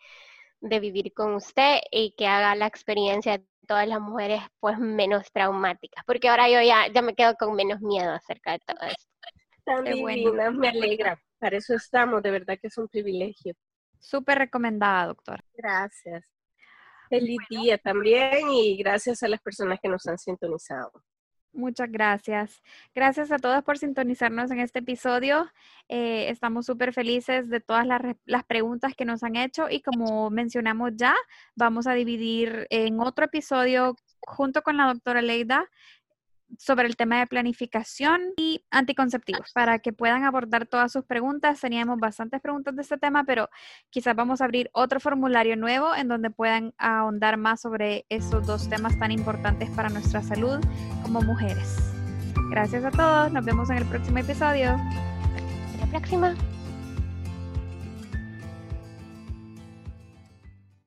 de vivir con usted y que haga la experiencia de todas las mujeres pues menos traumáticas, porque ahora yo ya, ya me quedo con menos miedo acerca de todo esto. Tan divina, me alegra. Para eso estamos, de verdad que es un privilegio. Súper recomendada, doctora. Gracias. Feliz día también y gracias a las personas que nos han sintonizado. Muchas gracias. Gracias a todos por sintonizarnos en este episodio. Eh, estamos súper felices de todas las, las, preguntas que nos han hecho y como mencionamos ya, vamos a dividir en otro episodio junto con la doctora Leida sobre el tema de planificación y anticonceptivos para que puedan abordar todas sus preguntas. Teníamos bastantes preguntas de este tema, pero quizás vamos a abrir otro formulario nuevo en donde puedan ahondar más sobre esos dos temas tan importantes para nuestra salud como mujeres. Gracias a todos, nos vemos en el próximo episodio. Hasta la próxima.